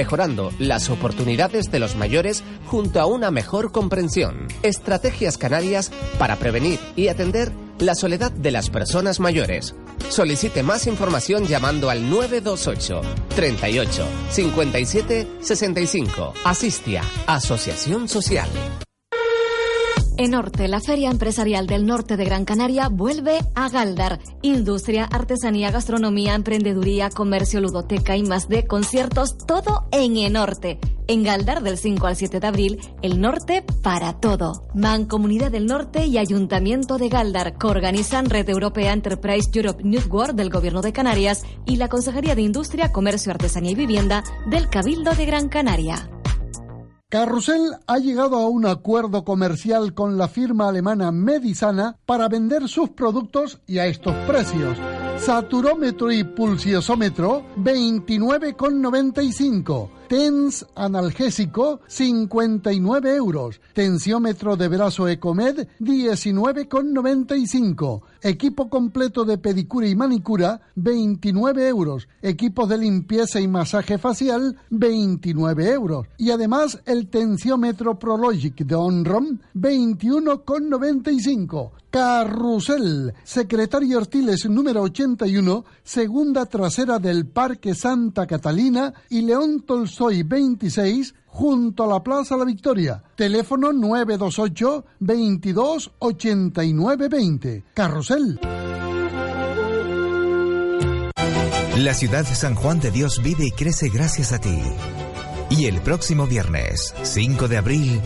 mejorando las oportunidades de los mayores junto a una mejor comprensión. Estrategias canarias para prevenir y atender la soledad de las personas mayores. Solicite más información llamando al 928 38 57 65. Asistia, Asociación Social. Enorte, la Feria Empresarial del Norte de Gran Canaria, vuelve a Galdar. Industria, artesanía, gastronomía, emprendeduría, comercio, ludoteca y más de conciertos, todo en Enorte. En Galdar del 5 al 7 de abril, el norte para todo. Mancomunidad del Norte y Ayuntamiento de Galdar coorganizan Red Europea Enterprise Europe Network del Gobierno de Canarias y la Consejería de Industria, Comercio, Artesanía y Vivienda del Cabildo de Gran Canaria. Carrusel ha llegado a un acuerdo comercial con la firma alemana Medisana para vender sus productos y a estos precios. Saturómetro y pulsiosómetro 29,95. TENS analgésico 59 euros. Tensiómetro de brazo Ecomed 19,95. Equipo completo de pedicura y manicura 29 euros. Equipos de limpieza y masaje facial 29 euros. Y además el tensiómetro Prologic de Onrom 21,95. Carrusel, Secretario Artiles número 81, segunda trasera del Parque Santa Catalina y León Tolstoy 26, junto a la Plaza La Victoria. Teléfono 928 22 89 20. Carrusel. La ciudad de San Juan de Dios vive y crece gracias a ti. Y el próximo viernes, 5 de abril,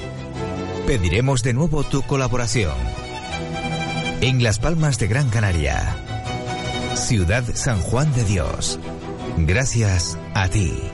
pediremos de nuevo tu colaboración. En Las Palmas de Gran Canaria, Ciudad San Juan de Dios. Gracias a ti.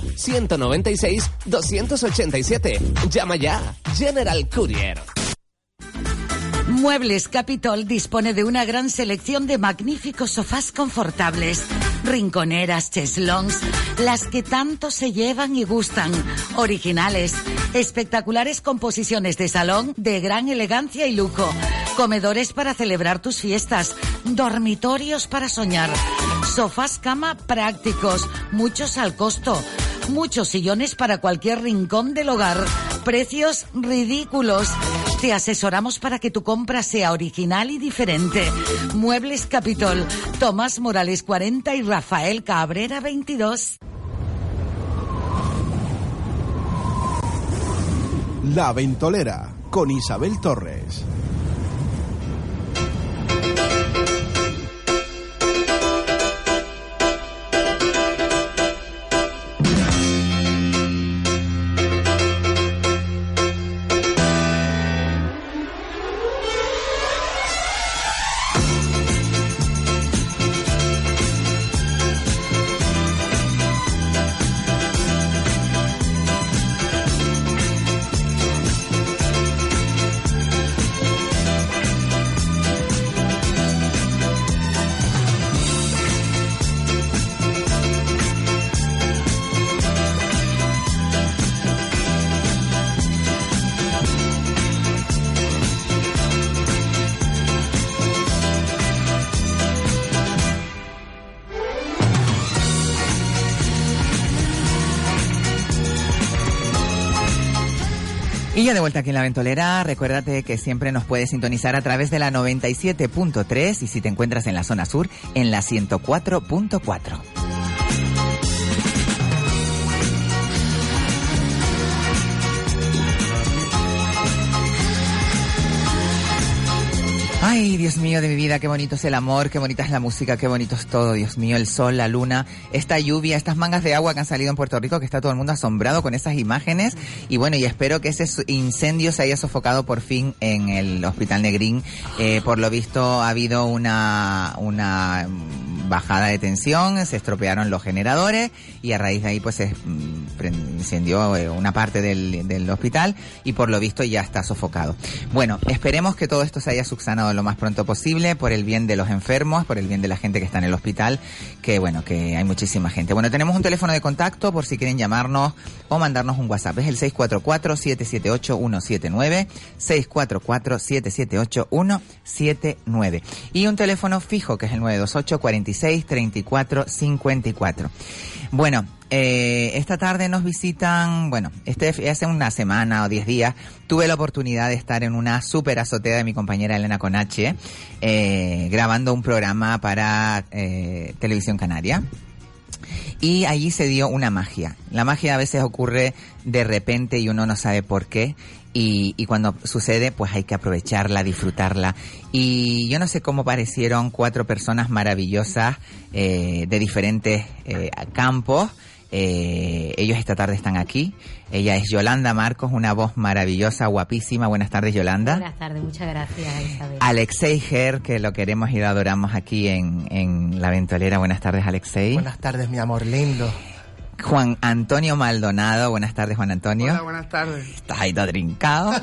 902-196-287. Llama ya. General Courier. Muebles Capitol dispone de una gran selección de magníficos sofás confortables, rinconeras, cheslons, las que tanto se llevan y gustan, originales, espectaculares composiciones de salón de gran elegancia y lujo, comedores para celebrar tus fiestas, dormitorios para soñar, sofás cama prácticos, muchos al costo, Muchos sillones para cualquier rincón del hogar. Precios ridículos. Te asesoramos para que tu compra sea original y diferente. Muebles Capitol, Tomás Morales 40 y Rafael Cabrera 22. La Ventolera con Isabel Torres. De vuelta aquí en la ventolera, recuérdate que siempre nos puedes sintonizar a través de la 97.3 y si te encuentras en la zona sur, en la 104.4. Ay, Dios mío de mi vida, qué bonito es el amor, qué bonita es la música, qué bonito es todo, Dios mío, el sol, la luna, esta lluvia, estas mangas de agua que han salido en Puerto Rico, que está todo el mundo asombrado con esas imágenes. Y bueno, y espero que ese incendio se haya sofocado por fin en el Hospital Negrín. Eh, por lo visto ha habido una, una bajada de tensión, se estropearon los generadores y a raíz de ahí pues se mm, incendió eh, una parte del, hospital y por lo visto ya está sofocado. Bueno, esperemos que todo esto se haya subsanado lo más pronto posible por el bien de los enfermos, por el bien de la gente que está en el hospital, que bueno, que hay muchísima gente. Bueno, tenemos un teléfono de contacto por si quieren llamarnos o mandarnos un WhatsApp. Es el 644-778-179, 644-778-179. Y un teléfono fijo que es el 928 46 34 54. Bueno, eh, esta tarde nos visitan, bueno, este hace una semana o diez días tuve la oportunidad de estar en una super azotea de mi compañera Elena Conache, eh, grabando un programa para eh, Televisión Canaria. Y allí se dio una magia. La magia a veces ocurre de repente y uno no sabe por qué. Y, y cuando sucede, pues hay que aprovecharla, disfrutarla. Y yo no sé cómo parecieron cuatro personas maravillosas eh, de diferentes eh, campos. Eh, ellos esta tarde están aquí. Ella es Yolanda Marcos, una voz maravillosa, guapísima. Buenas tardes, Yolanda. Buenas tardes, muchas gracias Isabel. Alexei Ger, que lo queremos y lo adoramos aquí en, en La Ventolera. Buenas tardes, Alexei. Buenas tardes, mi amor lindo. Juan Antonio Maldonado. Buenas tardes, Juan Antonio. Hola, buenas tardes. Estás ahí todo trincado. [LAUGHS]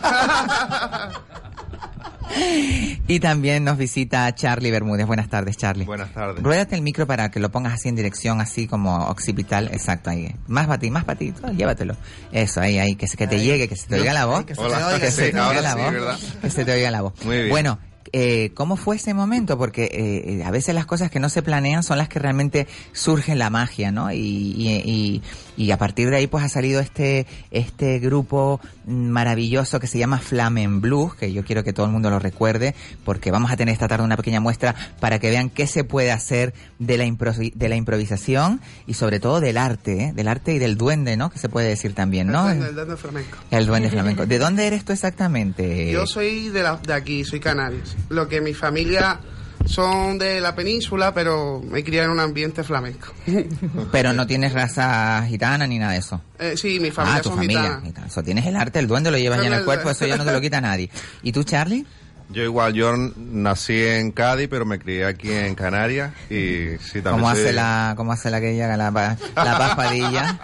y también nos visita Charlie Bermúdez. Buenas tardes, Charlie. Buenas tardes. Ruédate el micro para que lo pongas así en dirección, así como occipital. Exacto, ahí. Más para ti, más para ti. Llévatelo. Eso, ahí, ahí. Que, se- que te llegue, que se te oiga la voz. que se te Hola. oiga, la voz. ¿verdad? Que se te oiga la voz. Muy bien. Bueno, eh, ¿cómo fue ese momento? Porque eh, eh, a veces las cosas que no se planean son las que realmente surgen la magia, ¿no? Y, y, y, y a partir de ahí pues ha salido este, este grupo maravilloso que se llama Flamen Blues, que yo quiero que todo el mundo lo recuerde, porque vamos a tener esta tarde una pequeña muestra para que vean qué se puede hacer de la, impro- de la improvisación y sobre todo del arte, ¿eh? del arte y del duende, ¿no? Que se puede decir también, ¿no? El duende flamenco. El duende flamenco. ¿De dónde eres tú exactamente? Yo soy de, la, de aquí, soy canarios. Lo que mi familia son de la península, pero me crié en un ambiente flamenco. [LAUGHS] Pero no tienes raza gitana ni nada de eso. Eh, sí, mi familia ah, tu son familia. gitana. Eso tienes el arte, el duende lo llevas ya en el [LAUGHS] cuerpo, eso ya no te lo quita nadie. ¿Y tú, Charlie? Yo igual, yo nací en Cádiz, pero me crié aquí en Canarias y sí, también ¿Cómo soy- hace la, cómo hace la que llega la, la [LAUGHS] paspadilla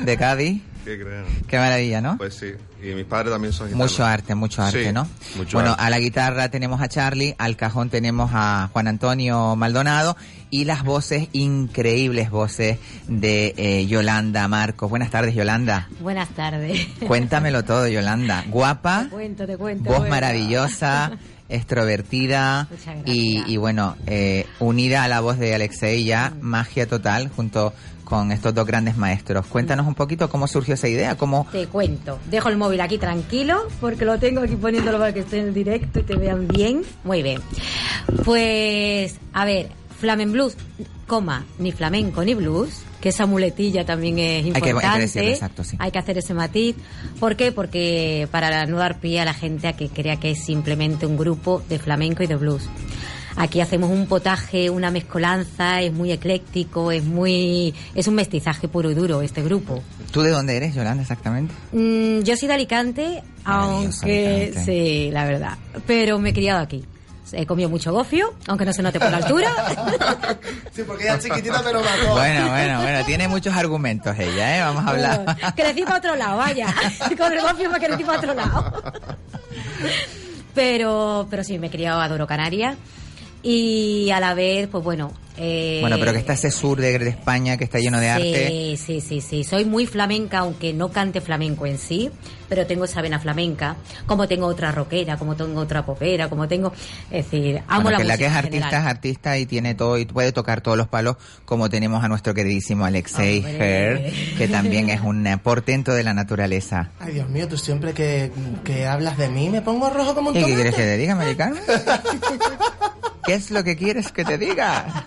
de Cádiz? ¿Qué creen? Qué maravilla, ¿no? Pues sí, y mis padres también son gitanos. Mucho arte, mucho arte, Sí, ¿no? mucho bueno, arte. a la guitarra tenemos a Charlie, al cajón tenemos a Juan Antonio Maldonado y las voces, increíbles voces de eh, Yolanda Marcos. Buenas tardes, Yolanda. Buenas tardes. [LAUGHS] Cuéntamelo todo, Yolanda. Guapa, Te cuento, te cuento. voz bueno. maravillosa, [LAUGHS] extrovertida y, y bueno, eh, unida a la voz de Alexei ya, magia total junto con estos dos grandes maestros. Cuéntanos un poquito cómo surgió esa idea, cómo... Te cuento. Dejo el móvil aquí tranquilo porque lo tengo aquí poniéndolo para que esté en el directo y te vean bien. Muy bien. Pues, a ver, Flamen Blues. coma, ni flamenco ni blues, que esa muletilla también es que- hay que importante. decirlo, exacto, sí. Hay que hacer ese matiz. ¿Por qué? Porque para no dar pie a la gente a que crea que es simplemente un grupo de flamenco y de blues. Aquí hacemos un potaje, una mezcolanza, es muy ecléctico, es muy es un mestizaje puro y duro este grupo. ¿Tú de dónde eres, Yolanda, exactamente? Mm, yo soy de Alicante, aunque Alicante. sí, la verdad, pero me he criado aquí. He comido mucho gofio, aunque no se note por la altura. [LAUGHS] Sí, porque ella es chiquitita pero mató. Bueno, bueno, bueno, tiene muchos argumentos ella, ¿eh? Vamos a hablar. [LAUGHS] crecí para otro lado, vaya. [LAUGHS] Con el gofio me crecí para otro lado. Pero, pero sí, me he criado adoro Canarias. Y a la vez, pues bueno. Eh, Bueno, pero que está ese sur de, de España que está lleno de arte. Sí, sí, sí, sí. Soy muy flamenca, aunque no cante flamenco en sí, pero tengo esa vena flamenca, como tengo otra rockera, como tengo otra popera, como tengo... Es decir, amo Bueno, la que la música que es artista es general. artista y tiene todo y puede tocar todos los palos como tenemos a nuestro queridísimo Alexei Hombre. Her, que también es un [LAUGHS] portento de la naturaleza. Ay, Dios mío, tú siempre que, que hablas de mí me pongo rojo como un ¿Y qué tomate. quieres que te diga, americano? [LAUGHS] ¿Qué es lo que quieres que te diga?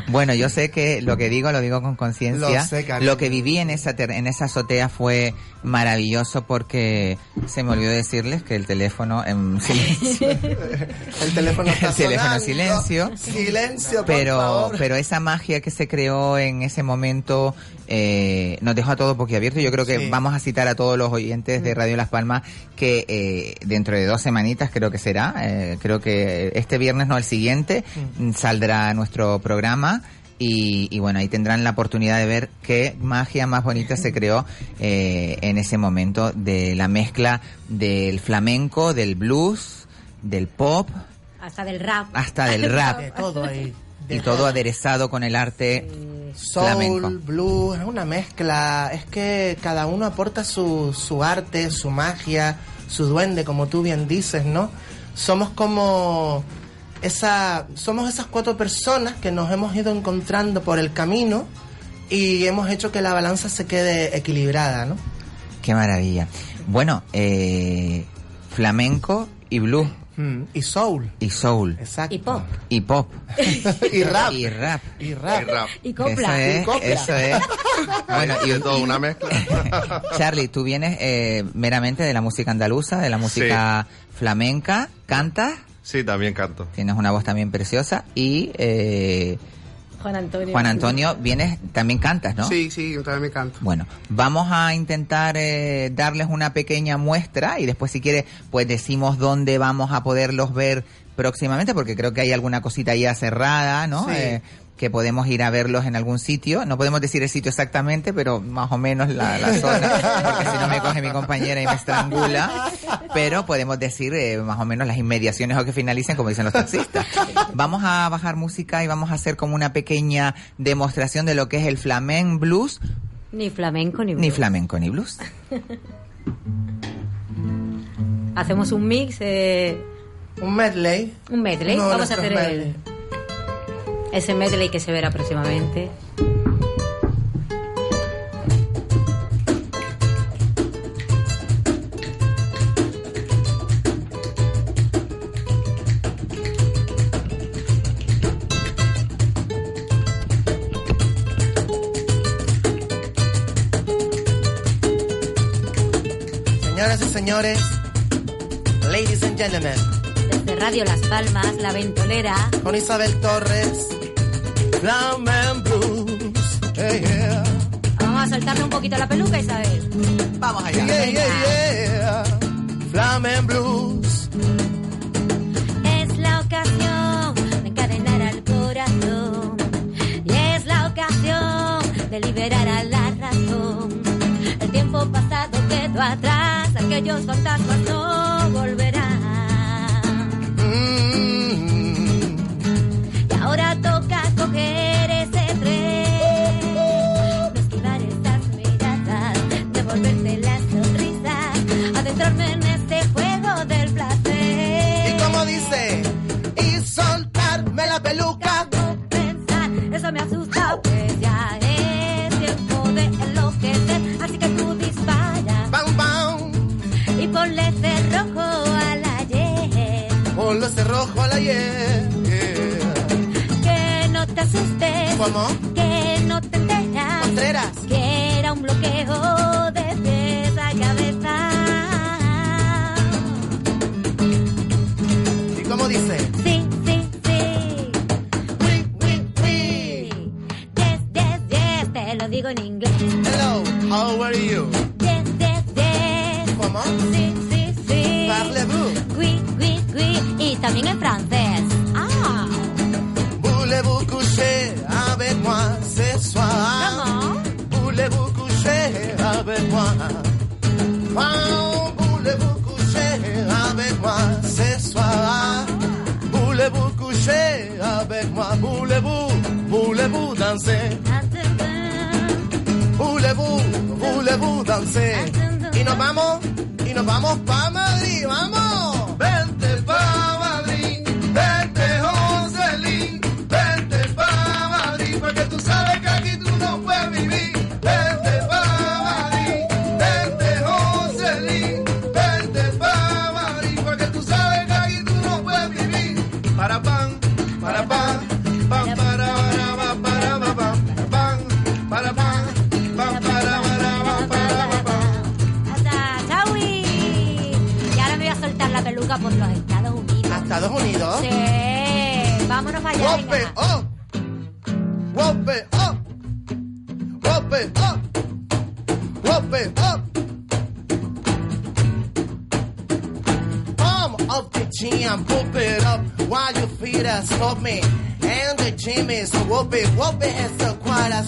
Bueno, yo sé que lo que digo lo digo con conciencia. Lo. Lo que viví en esa ter- en esa azotea fue maravilloso porque se me olvidó decirles que el teléfono en silencio. [LAUGHS] El teléfono está El teléfono silencio. Silencio, por pero favor. pero esa magia que se creó en ese momento eh, nos dejó a todos boquiabiertos. Yo creo que Sí. vamos a citar a todos los oyentes de Radio Las Palmas que eh, dentro de dos semanitas creo que será, eh, creo que este viernes no el siguiente mm, saldrá nuestro programa. Y, y bueno, ahí tendrán la oportunidad de ver qué magia más bonita se creó eh, en ese momento de la mezcla del flamenco, del blues, del pop, Hasta del rap. hasta del [LAUGHS] rap. De todo ahí. Y todo aderezado con el arte Soul, flamenco. blues, es una mezcla. Es que cada uno aporta su, su arte, su magia, su duende, como tú bien dices, ¿no? Somos como esa, somos esas cuatro personas que nos hemos ido encontrando por el camino y hemos hecho que la balanza se quede equilibrada, ¿no? Qué maravilla. Bueno, eh, flamenco y blues. Mm, y soul. Y soul. Exacto. Y pop. Y pop. [LAUGHS] y rap. Y rap. Y rap. Y rap. Y copla. Eso es, Y copla. eso es. Bueno, y de todo una mezcla. [LAUGHS] Charlie, tú vienes eh, meramente de la música andaluza, de la música flamenca, cantas, Sí, también canto. tienes una voz también preciosa y eh, Juan Antonio. Juan Antonio, vienes, también cantas, ¿no? Sí, sí, yo también me canto. Bueno, vamos a intentar eh, darles una pequeña muestra y después si quiere pues decimos dónde vamos a poderlos ver próximamente porque creo que hay alguna cosita ya cerrada, ¿no? Sí. Eh, que podemos ir a verlos en algún sitio. No podemos decir el sitio exactamente, pero más o menos la, la zona, porque si no me coge mi compañera y me estrangula. Pero podemos decir eh, más o menos las inmediaciones o que finalicen, como dicen los taxistas. Vamos a bajar música y vamos a hacer como una pequeña demostración de lo que es el flamen blues, Ni flamenco ni blues. ni flamenco ni blues. Hacemos un mix, eh, Un medley. un medley. Vamos a hacer el- medley. Ese medley que se verá próximamente. Señoras y señores, ladies and gentlemen, Desde Radio Las Palmas, La Ventolera. con Isabel Torres, Flamen Blues. Hey, yeah. Vamos a soltarle un poquito la peluca, Isabel. Vamos Yeah, yeah, yeah. Flamen Blues. Es la ocasión de encadenar al corazón y es la ocasión de liberar a la razón. El tiempo pasado quedó atrás, aquellos fantasmas no ¿Cómo? Que no te enteras. Contreras. Que era un bloqueo de pies a cabeza. ¿Y cómo dice? Sí, sí, sí. Yes, yes, yes. Te lo digo en inglés. Hello, how are you? Voulez-vous danser? Voulez-vous, voulez-vous danser? Y nos vamos, y nos vamos pa' Madrid, vamos. Whoop it up. Whoop it up. Whoop it up. Whoop it up. Palm of the gym, whoop it up while your feet are stomping. And the gym is whoop it, whoop it as the choir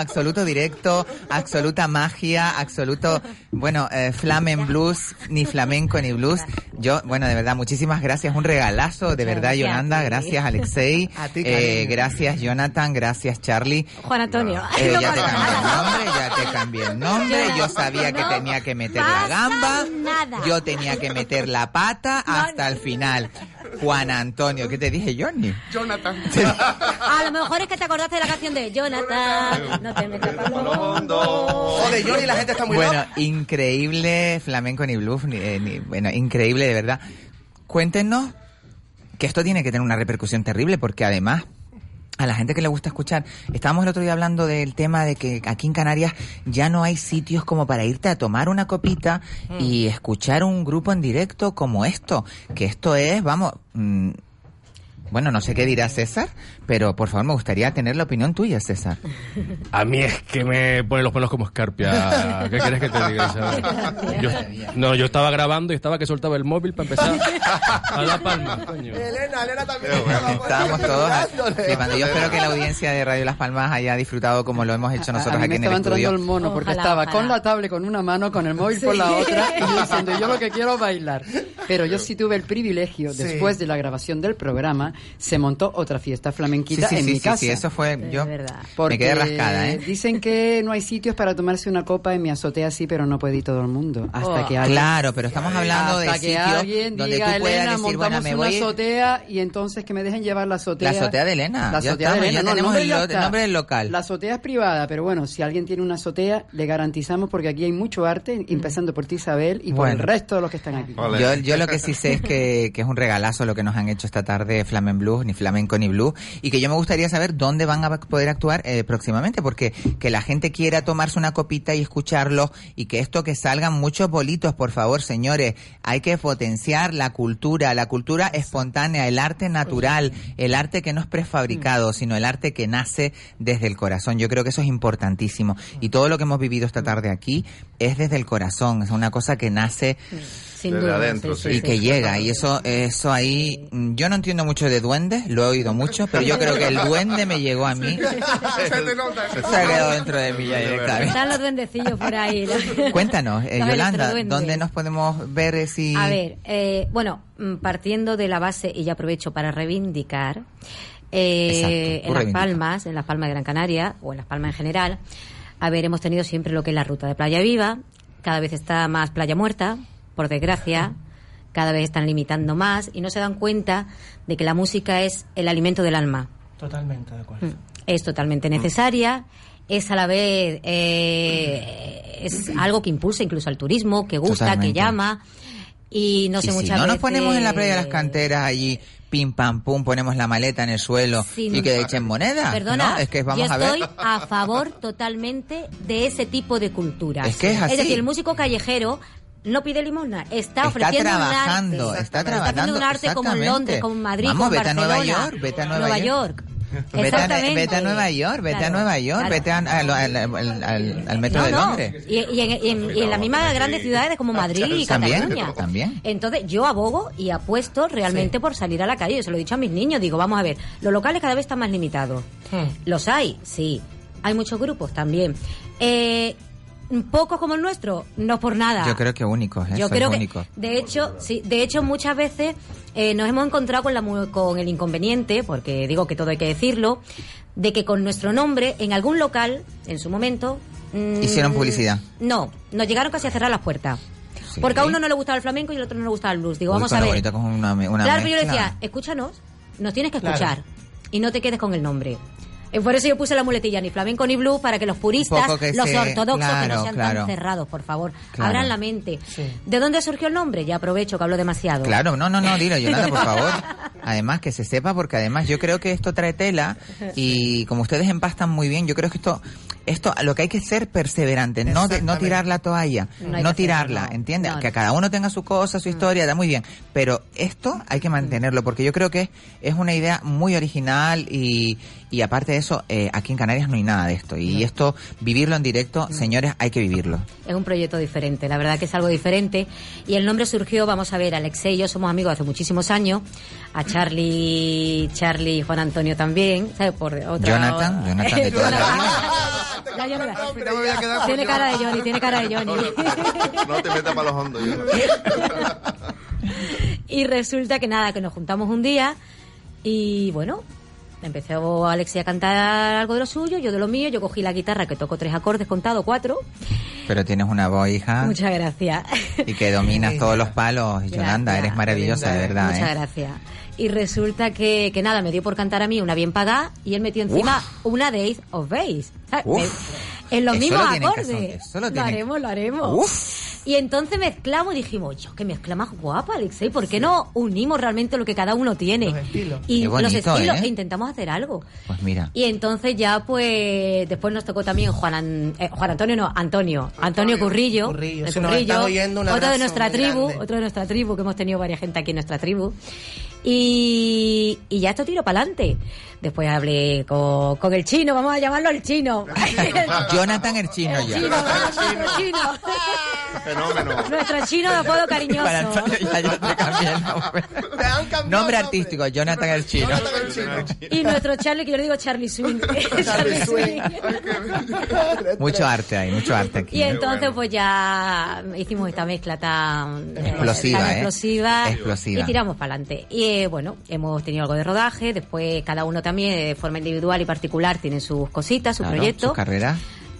absoluto directo, absoluta magia, absoluto, bueno, eh, flamen blues, ni flamenco ni blues. Yo, bueno, de verdad, muchísimas gracias, un regalazo, de verdad, Gracias Yolanda, gracias Alexei, [LAUGHS] A ti, eh, gracias Jonathan, gracias Charlie. Juan Antonio. Eh, [LAUGHS] No ya te cambié el nombre, ya te cambié el nombre. Yo sabía que tenía que meter la gamba. nada. Yo tenía que meter la pata hasta el final. Juan Antonio, ¿qué te dije, Johnny? Jonathan. [LAUGHS] A lo mejor es que te acordaste de la canción de Jonathan. No te metas de Johnny, la gente está muy Bueno, loca. increíble flamenco ni blues, ni- eh, ni- bueno, increíble de verdad. Cuéntenos que esto tiene que tener una repercusión terrible porque además a la gente que le gusta escuchar, estábamos el otro día hablando del tema de que aquí en Canarias ya no hay sitios como para irte a tomar una copita y escuchar un grupo en directo como esto, que esto es, vamos, mm, bueno, no sé qué dirá César, pero por favor me gustaría tener la opinión tuya, César. A mí es que me pone los pelos como escarpia. ¿Qué quieres que te diga? Yo, no, yo estaba grabando y estaba que soltaba el móvil para empezar a la palma. coño. Elena, Elena también. Estábamos todos flipando. Yo espero que la audiencia de Radio Las Palmas haya disfrutado como lo hemos hecho A nosotros mí me aquí en el estaba entrando estudio. el mono porque Ojalá, estaba ojalá. con la tablet con una mano, con el móvil por la Sí. otra y diciendo yo lo que quiero es bailar. Pero yo sí tuve el privilegio, Sí. después de la grabación del programa, se montó otra fiesta Sí, flamenquita sí, en sí, mi sí, casa. sí, eso fue, yo Porque me quedé rascada, ¿eh? Dicen que no hay sitios para tomarse una copa en mi azotea, sí, pero no puede ir todo el mundo. Hasta Oh. que alguien, Claro, pero estamos hablando de que sitios alguien donde diga, tú puedas Elena, decir, montamos bueno, me una voy- azotea y entonces que me dejen llevar la azotea. La azotea de Elena, La ya azotea de Elena. ya No, tenemos el lo- el nombre del local. La azotea es privada, pero bueno, si alguien tiene una azotea, le garantizamos porque aquí hay mucho arte, empezando por ti, Isabel, y por Bueno. el resto de los que están aquí. Yo, yo lo que sí sé es que, que es un regalazo lo que nos han hecho esta tarde Blues, ni flamenco ni blues, y que yo me gustaría saber dónde van a poder actuar eh, próximamente, porque que la gente quiera tomarse una copita y escucharlo, y que esto que salgan muchos bolitos, por favor, señores, hay que potenciar la cultura, la cultura espontánea, el arte natural, el arte que no es prefabricado, sino el arte que nace desde el corazón. Yo creo que eso es importantísimo. Y todo lo que hemos vivido esta tarde aquí es desde el corazón, es una cosa que nace Sin Desde duda, adentro, sí, sí, y sí. que llega. Y eso, eso ahí, yo no entiendo mucho de duendes, lo he oído mucho, pero yo creo que el duende me llegó a mí. [LAUGHS] Se te nota. Se ha quedado dentro de mí ya directamente. Están los duendecillos por ahí. ¿no? [LAUGHS] Cuéntanos, eh, Yolanda. ¿dónde nos podemos ver eh, si... A ver, eh, bueno, mm, partiendo de la base, y ya aprovecho para reivindicar, eh, en Las. Palmas, en Las Palmas de Gran Canaria, o en Las Palmas en general, a ver, hemos tenido siempre lo que es la ruta de Playa Viva, cada vez está más Playa Muerta, por desgracia, cada vez están limitando más, y no se dan cuenta de que la música es el alimento del alma. Totalmente de acuerdo. es totalmente necesaria, es a la vez eh, es algo que impulsa incluso al turismo, que gusta, Totalmente. que llama y no sé Y si muchas no nos ponemos en la playa de las canteras allí, pim pam pum, ponemos la maleta en el suelo y que echen moneda. Perdona, ¿no? Es que vamos yo a ver. estoy a favor totalmente de ese tipo de cultura. Es que es así. decir, el músico callejero no pide limosna, está, Está ofreciendo trabajando, un arte. está haciendo trabajando, un arte como en exactamente. Londres, como en Madrid, Vamos, como en vete a Nueva Barcelona, York, vete a Nueva York. Vete a, Exactamente. vete a Nueva York, vete a Nueva York, claro. vete a- al, al- al- al- al metro No, de no. Londres. Y, y en, y en- y en las mismas grandes ciudades como Madrid y También, Cataluña. también. Entonces, yo abogo y apuesto realmente por salir a la calle. Yo se lo he dicho a mis niños. Digo, vamos a ver, los locales cada vez están más limitados. ¿Los hay? Sí. Hay muchos grupos también. Eh, pocos como el nuestro, no por nada. Yo creo que únicos, ¿eh? Yo creo que, únicos. de hecho, sí, de hecho muchas veces eh, nos hemos encontrado con, la, con el inconveniente, porque digo que todo hay que decirlo, de que con nuestro nombre en algún local, en su momento, mm, Hicieron publicidad. No, nos llegaron casi a cerrar las puertas. Sí. Porque a uno no le gustaba el flamenco y al otro no le gustaba el blues. Digo, Uy, vamos a ver. que una, una claro, pero yo le decía, escúchanos, nos tienes que Claro. escuchar y no te quedes con el nombre. Eh, Por eso yo puse la muletilla, ni flamenco ni blues, para que los puristas, los se- ortodoxos, que no sean claro. tan cerrados, por favor, Claro. abran la mente. ¿De dónde surgió el nombre? Ya aprovecho que hablo demasiado. Claro, no, no, no, dilo, [LAUGHS] Yolanda, por favor. Además, que se sepa, porque además yo creo que esto trae tela y como ustedes empastan muy bien, yo creo que esto, esto, lo que hay que es ser perseverante, no, de- no tirar la toalla, No tirarla, no. ¿entiendes? No. Mm. Que cada uno tenga su cosa, su historia, da muy bien, pero esto hay que mantenerlo, porque yo creo que es, es una idea muy original y, y aparte de eso, eh, aquí en Canarias no hay nada de esto. Y esto, vivirlo en directo, señores, hay que vivirlo. Es un proyecto diferente, la verdad que es algo diferente. Y el nombre surgió, vamos a ver, Alexei y yo somos amigos hace muchísimos años. A Charlie, Charlie y Juan Antonio también, ¿sabes? Por otra, Jonathan, Jonathan de [LAUGHS] toda la Ya, ya, ya. Tiene cara de Johnny, tiene cara de Johnny. No te metas para los hondos. yo. [LAUGHS] Y resulta que nada, que nos juntamos un día y bueno, empezó Alexei a cantar algo de lo suyo, yo de lo mío, yo cogí la guitarra que toco tres acordes, contado cuatro. Pero tienes una voz, hija. Muchas gracias. Y que dominas todos los palos, Yolanda, eres maravillosa, de verdad. Muchas ¿eh? gracias. Y resulta que, que nada, me dio por cantar a mí una bien pagada y él metió encima una de Ace of Base. [LAUGHS] en los mismos acordes. lo haremos, lo haremos. Y entonces mezclamos y dijimos, yo, que mezcla más guapa, Alexei, ¿por qué no unimos realmente lo que cada uno tiene? Y Qué bonito, los estilos, ¿eh? e intentamos hacer algo. Pues mira. Y entonces ya pues después nos tocó también Juan, An- eh, Juan Antonio, no, Antonio, Antonio Currillo, Currillo. Si un otro de nuestra tribu, grande. otro de nuestra tribu, que hemos tenido varias gente aquí en nuestra tribu. Y, y ya esto tiro para adelante. Después hablé con, con el chino, vamos a llamarlo el chino. [LAUGHS] Jonathan el chino ya. chino, llamarlo chino. Fenómeno. Nuestro chino de apodo cariñoso. [LAUGHS] Para Antonio ya yo te cambié el nombre. Nombre artístico, Jonathan el Chino. Y nuestro Charlie, que yo le digo Charlie Swing. [LAUGHS] Charlie Swing. Mucho arte hay, mucho arte aquí. Y entonces pues ya hicimos esta mezcla tan eh, Explosiva, tan ¿eh? explosiva, Explosiva. y tiramos para adelante. Y eh, bueno, hemos tenido algo de rodaje, después cada uno también de forma individual y particular tiene sus cositas, sus Claro, proyectos. su carrera.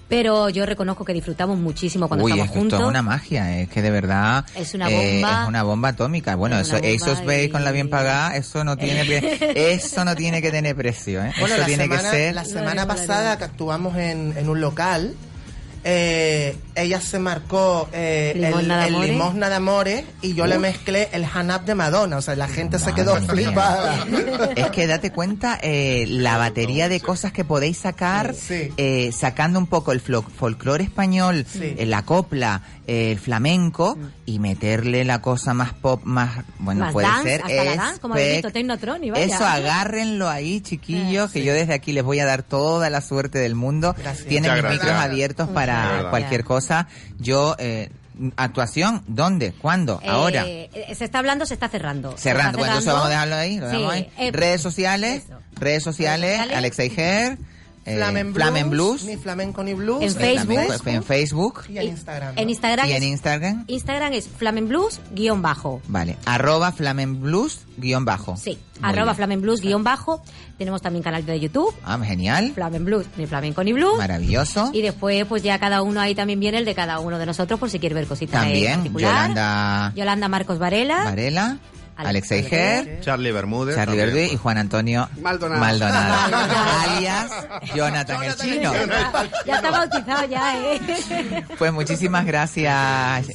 Pero yo reconozco que disfrutamos muchísimo cuando Uy, es estamos esto juntos. es una magia, es que de verdad Es una eh, bomba. es una bomba atómica. Bueno, Es eso, una eso bomba os veis y- con la bien pagada, eso no tiene pre- [LAUGHS] eso no tiene que tener precio, ¿eh? Bueno, eso la tiene semana, que ser la semana pasada que actuamos en, en un local, eh, ella se marcó eh, el, Limosna de el Amores. limosna de amores y yo le mezclé el hanap de Madonna. O sea, la gente se quedó Madre mía. flipada. Es que date cuenta eh, la batería de cosas que podéis sacar, eh, sacando un poco el folclore español, Sí. eh, la copla, eh, el flamenco y meterle la cosa más pop, más bueno Más puede dance, ser. hasta la dance, como habéis visto, espect- Technotron y vaya. Eso agárrenlo ahí, chiquillos, que yo desde aquí les voy a dar toda la suerte del mundo. Tienen Muchas mis micros gracias. abiertos De para cualquier cosa. Yo eh, actuación, ¿dónde? ¿Cuándo? Ahora. Eh, eh, se está hablando, se está cerrando. Cerrando, bueno, entonces vamos a dejarlo ahí. lo Sí, dejamos ahí. eh, redes sociales, redes sociales, sociales. Alexa Iger, eh, Flamen Flamen Blues, Ni flamenco ni blues. En Facebook. en Facebook Y en Instagram. En Instagram, y en es, Instagram, Instagram es flamenblues guion bajo. vale, arroba Flamen Blues guion bajo. Sí, Muy arroba bien. flamenblues guion bajo. Tenemos también canal de YouTube, Ah, genial, Flamen Blues, ni flamenco ni blues. maravilloso. Y después, pues ya cada uno ahí también viene el de cada uno de nosotros por si quiere ver cositas en También, particular. Yolanda Yolanda Marcos Varela. Varela, Alex Alexa Iger, Charlie Bermúdez. Charlie también. Verde y Juan Antonio Maldonado. Maldonado, [LAUGHS] alias Jonathan el Chino. [LAUGHS] Ya está bautizado ya, ¿eh? Pues muchísimas gracias,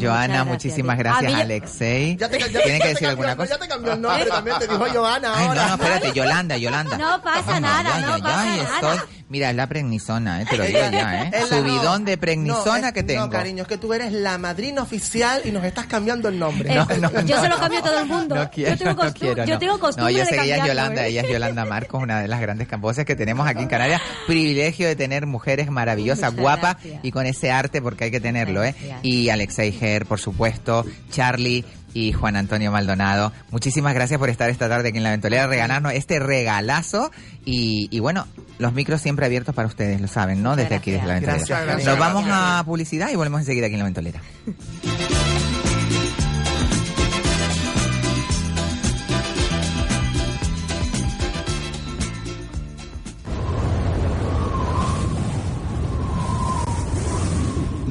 Joana, muchísimas gracias, Alexei. Ya te, ya- ¿Tienen ya que decir alguna cosa? Ya te cambió el nombre también, te dijo Joana ahora. no, no, espérate, Yolanda, Yolanda. No pasa nada, no pasa nada. estoy- Mira, es la pregnisona, eh, te lo digo ya, ¿eh? Subidón no, de pregnisona no, es- que tengo. No, cariño, es que tú eres la madrina oficial y nos estás cambiando el nombre. No, no, Yo no, se lo cambio todo el mundo. No quiero, yo tengo, no quiero, yo no. tengo costumbre No, yo sé que ella es Yolanda, ¿eh? ella es Yolanda Marcos, una de las grandes voces que tenemos aquí en Canarias. [LAUGHS] Privilegio de tener mujeres maravillosas, Muchas guapas gracias. y con ese arte porque hay que tenerlo, ¿eh? Y Alexei Ger, por supuesto, Charlie y Juan Antonio Maldonado. Muchísimas gracias por estar esta tarde aquí en La Ventolera, regalarnos este regalazo y, y bueno, los micros siempre abiertos para ustedes, lo saben, ¿no? Desde aquí, desde La Ventolera. Gracias, gracias. Nos vamos a publicidad y volvemos enseguida aquí en La Ventolera.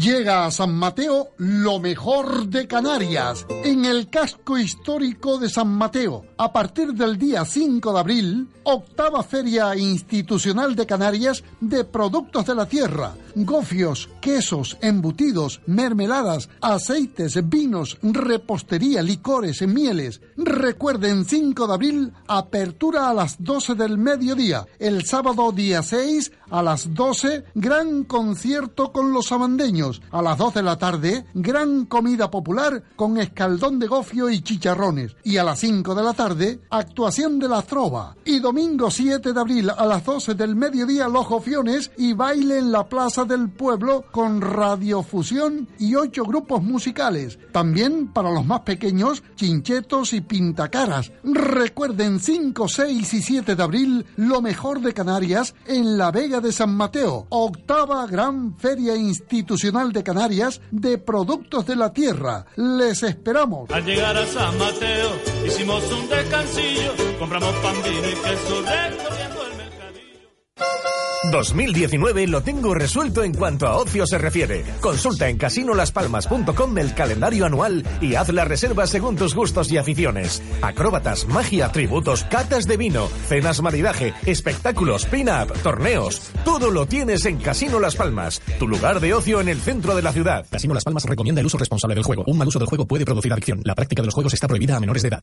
Llega a San Mateo lo mejor de Canarias, en el casco histórico de San Mateo. A partir del día 5 de abril, octava Feria Institucional de Canarias de Productos de la Tierra. Gofios, quesos, embutidos, mermeladas, aceites, vinos, repostería, licores, mieles. Recuerden 5 de abril, apertura a las 12 del mediodía. El sábado día 6 a las 12, gran concierto con los sabandeños. A las 2 de la tarde, gran comida popular con escaldón de gofio y chicharrones. Y a las 5 de la tarde, actuación de la trova. Y domingo 7 de abril a las 12 del mediodía, los gofiones y baile en la Plaza del Pueblo con radiofusión y ocho grupos musicales. También para los más pequeños, chinchetos y pintacaras. Recuerden 5, 6 y 7 de abril, lo mejor de Canarias en la Vega de San Mateo. Octava Gran Feria Institucional de Canarias de Productos de la Tierra. Les esperamos. Al llegar a San Mateo hicimos un descansillo, compramos pan, vino y queso recorriendo el mercadillo. 2019 lo tengo resuelto en cuanto a ocio se refiere. Consulta en casinolaspalmas.com el calendario anual y haz la reserva según tus gustos y aficiones. Acróbatas, magia, tributos, catas de vino, cenas maridaje, espectáculos, pin-up, torneos. Todo lo tienes en Casino Las Palmas, tu lugar de ocio en el centro de la ciudad. Casino Las Palmas recomienda el uso responsable del juego. Un mal uso del juego puede producir adicción. La práctica de los juegos está prohibida a menores de edad.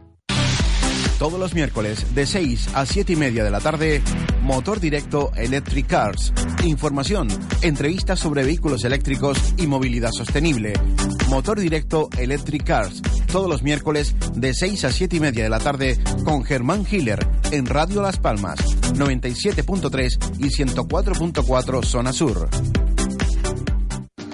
Todos los miércoles de 6 a 7 y media de la tarde, Motor Directo Electric Cars. Información, entrevistas sobre vehículos eléctricos y movilidad sostenible. Motor Directo Electric Cars. Todos los miércoles de 6 a 7 y media de la tarde con Germán Hiller en Radio Las Palmas 97.3 y 104.4 Zona Sur.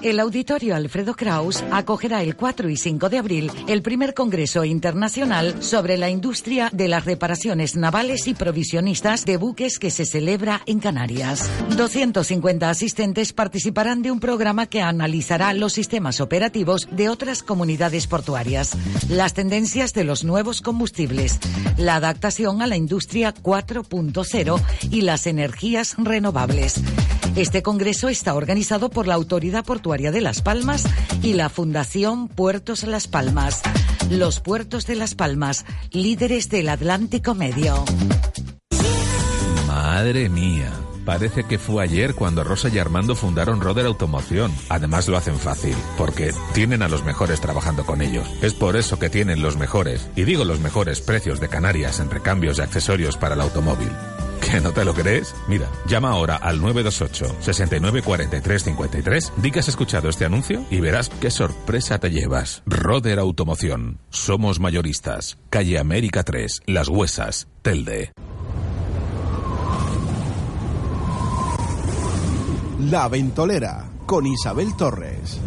El Auditorio Alfredo Kraus acogerá el 4 y 5 de abril el primer Congreso Internacional sobre la industria de las reparaciones navales y provisionistas de buques que se celebra en Canarias. 250 asistentes participarán de un programa que analizará los sistemas operativos de otras comunidades portuarias, las tendencias de los nuevos combustibles, la adaptación a la industria 4.0 y las energías renovables. Este congreso está organizado por la Autoridad Portuaria de Las Palmas y la Fundación Puertos Las Palmas. Los puertos de Las Palmas, líderes del Atlántico Medio. Madre mía. Parece que fue ayer cuando Rosa y Armando fundaron Roder Automoción. Además lo hacen fácil, porque tienen a los mejores trabajando con ellos. Es por eso que tienen los mejores, y digo los mejores precios de Canarias en recambios y accesorios para el automóvil. ¿Que no te lo crees? Mira, llama ahora al 928 69 43 53, di que has escuchado este anuncio y verás qué sorpresa te llevas. Roder Automoción. Somos mayoristas. Calle América 3, Las Huesas, Telde. La Ventolera con Isabel Torres.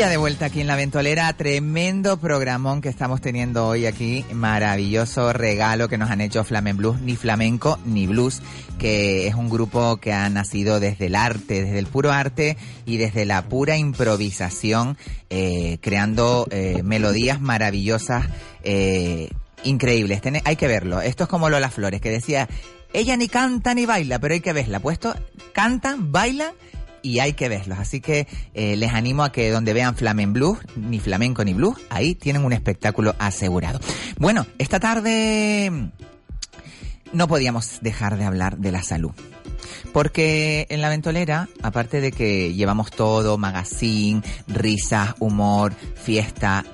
Ya de vuelta aquí en la ventolera, tremendo programón que estamos teniendo hoy aquí, maravilloso regalo que nos han hecho Flamen Blues, ni flamenco ni blues, que es un grupo que ha nacido desde el arte, desde el puro arte y desde la pura improvisación, eh, creando eh, melodías maravillosas, eh, increíbles. Hay que verlo. Esto es como Lola Flores, que decía, ella ni canta ni baila, pero hay que verla. Puesto, cantan, bailan y hay que verlos. Así que eh, les animo a que donde vean Flamen Blues, ni flamenco ni blues, ahí tienen un espectáculo asegurado. Bueno, esta tarde mm, no podíamos dejar de hablar de la salud. Porque en la ventolera, aparte de que llevamos todo, magazine, risas, humor, fiesta,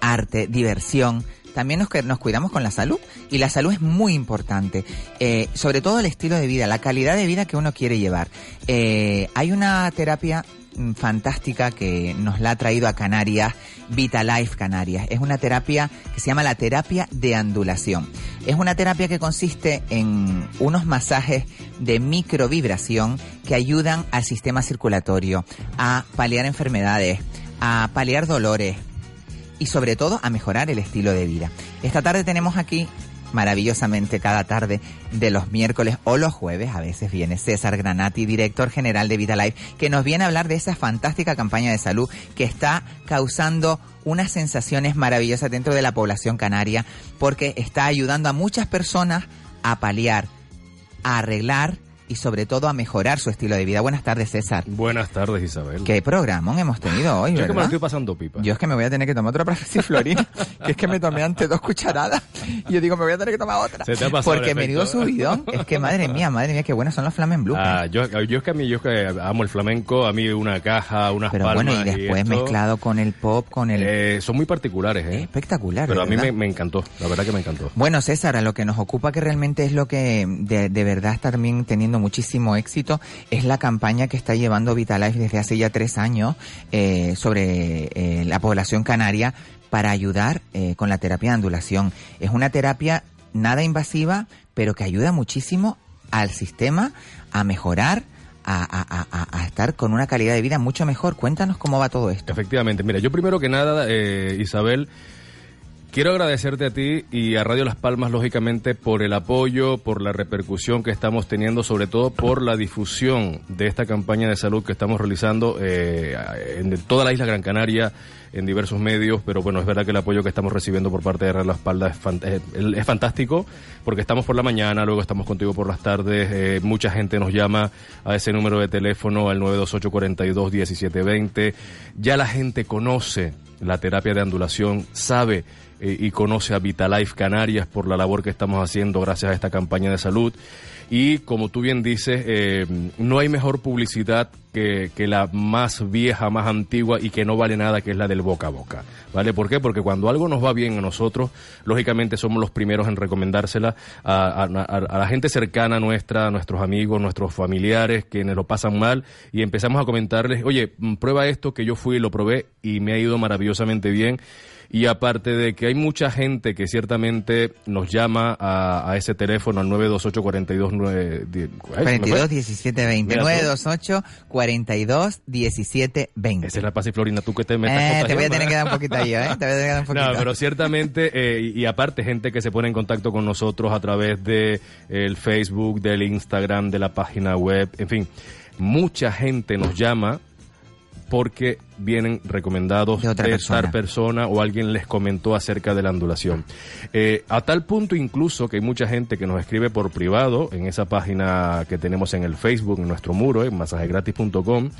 arte, diversión, también nos, nos cuidamos con la salud. Y la salud es muy importante. Eh, sobre todo el estilo de vida, la calidad de vida que uno quiere llevar. Eh, hay una terapia mm, fantástica que nos la ha traído a Canarias, Vitalife Canarias. Es una terapia que se llama la terapia de andulación. Es una terapia que consiste en unos masajes de microvibración que ayudan al sistema circulatorio a paliar enfermedades, a paliar dolores y sobre todo a mejorar el estilo de vida. Esta tarde tenemos aquí maravillosamente cada tarde de los miércoles o los jueves. A veces viene César Granati, director general de Vitalife, que nos viene a hablar de esa fantástica campaña de salud que está causando unas sensaciones maravillosas dentro de la población canaria porque está ayudando a muchas personas a paliar, a arreglar y sobre todo a mejorar su estilo de vida. Buenas tardes, César. Buenas tardes, Isabel. ¿Qué programa hemos tenido hoy, Yo es que me lo verdad? estoy pasando pipa. Yo es que me voy a tener que tomar otra [LAUGHS] Florina, que es que me tomé antes dos cucharadas y yo digo, me voy a tener que tomar otra. Se te ha pasado Porque menudo subidón. Es que madre mía, madre mía, qué buenos son los Flamen Blue. Ah, yo, yo es que a mí, yo es que amo el flamenco, a mí una caja, unas Pero palmas bueno, y después esto, mezclado con el pop, con el... eh, son muy particulares, ¿eh? Espectacular, Pero a mí me encantó, la verdad que me encantó. Bueno, César, a lo que nos ocupa, que realmente es lo que de, de verdad está también teniendo muchísimo éxito, es la campaña que está llevando Vitalife desde hace ya tres años eh, sobre eh, la población canaria para ayudar eh, con la terapia de andulación. Es una terapia nada invasiva, pero que ayuda muchísimo al sistema a mejorar, a- a- a estar con una calidad de vida mucho mejor. Cuéntanos cómo va todo esto. Efectivamente, mira, yo primero que nada, eh, Isabel, quiero agradecerte a ti y a Radio Las Palmas, lógicamente, por el apoyo, por la repercusión que estamos teniendo, sobre todo por la difusión de esta campaña de salud que estamos realizando eh, en toda la isla Gran Canaria, en diversos medios, pero bueno, es verdad que el apoyo que estamos recibiendo por parte de Radio Las Palmas es, fant- es fantástico, porque estamos por la mañana, luego estamos contigo por las tardes, eh, mucha gente nos llama a ese número de teléfono, al 928-42-1720, ya la gente conoce la terapia de andulación, sabe y conoce a Vitalife Canarias por la labor que estamos haciendo gracias a esta campaña de salud. Y como tú bien dices, eh, no hay mejor publicidad que, que la más vieja, más antigua y que no vale nada, que es la del boca a boca. ¿Vale? ¿Por qué? Porque cuando algo nos va bien a nosotros, lógicamente somos los primeros en recomendársela a, a- a- la gente cercana nuestra, a nuestros amigos, nuestros familiares, quienes lo pasan mal, y empezamos a comentarles, oye, prueba esto que yo fui y lo probé y me ha ido maravillosamente bien. Y aparte de que hay mucha gente que ciertamente nos llama a, a ese teléfono al 928 42 9, 42 17 20 Mira tú. 928 42 17 20 Esa es la paz y Florina, tú que te metas Eh, te voy a tener que dar un poquito ahí, ¿eh? Te voy a tener que dar un [LAUGHS] poquito. No, pero ciertamente, eh, y, y aparte, gente que se pone en contacto con nosotros a través de el Facebook, del Instagram, de la página web, en fin, mucha gente nos llama porque vienen recomendados De otra persona. persona o alguien les comentó acerca de la andulación. Eh, a tal punto incluso que hay mucha gente que nos escribe por privado en esa página que tenemos en el Facebook, en nuestro muro, en masajegratis.com,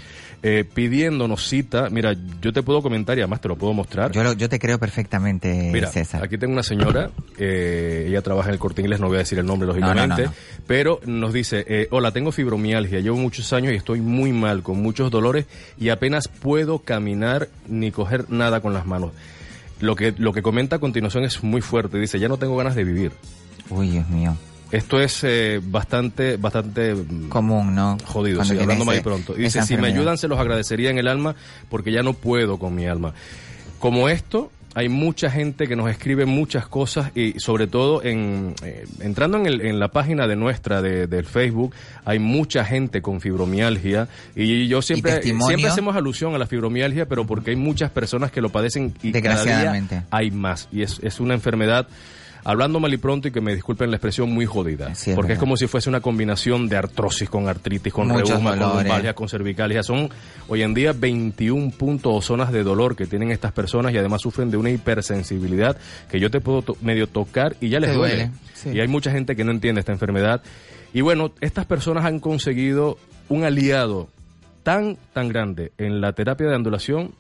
eh, pidiéndonos cita. Mira, yo te puedo comentar y además te lo puedo mostrar. Yo, lo- yo te creo perfectamente, Mira, César. aquí tengo una señora, eh, ella trabaja en el corte inglés, no voy a decir el nombre lógicamente, no, no. pero nos dice, hola, tengo fibromialgia, llevo muchos años y estoy muy mal, con muchos dolores y apenas puedo caminar ni coger nada con las manos. Lo que, lo que comenta a continuación es muy fuerte, dice, ya no tengo ganas de vivir. Uy, Dios mío. Esto es eh, bastante, bastante mm, Común, ¿no? jodido, sí, hablando ese- pronto. Y dice, si me ayudan se los agradecería en el alma porque ya no puedo con mi alma. Como esto, hay mucha gente que nos escribe muchas cosas y sobre todo en eh, entrando en, el- en la página de nuestra de, del Facebook hay mucha gente con fibromialgia y yo siempre siempre hacemos alusión a la fibromialgia pero porque hay muchas personas que lo padecen y cada día hay más y es, es una enfermedad hablando mal y pronto y que me disculpen la expresión muy jodida. Sí, es porque es como si fuese una combinación de artrosis con artritis con Muchos reuma con lumbalgia con cervicalgia son hoy en día 21 puntos o zonas de dolor que tienen estas personas y además sufren de una hipersensibilidad que yo te puedo to- medio tocar y ya les Te duele, duele, sí. y hay mucha gente que no entiende esta enfermedad. Y bueno estas personas han conseguido un aliado tan tan grande en la terapia de andulación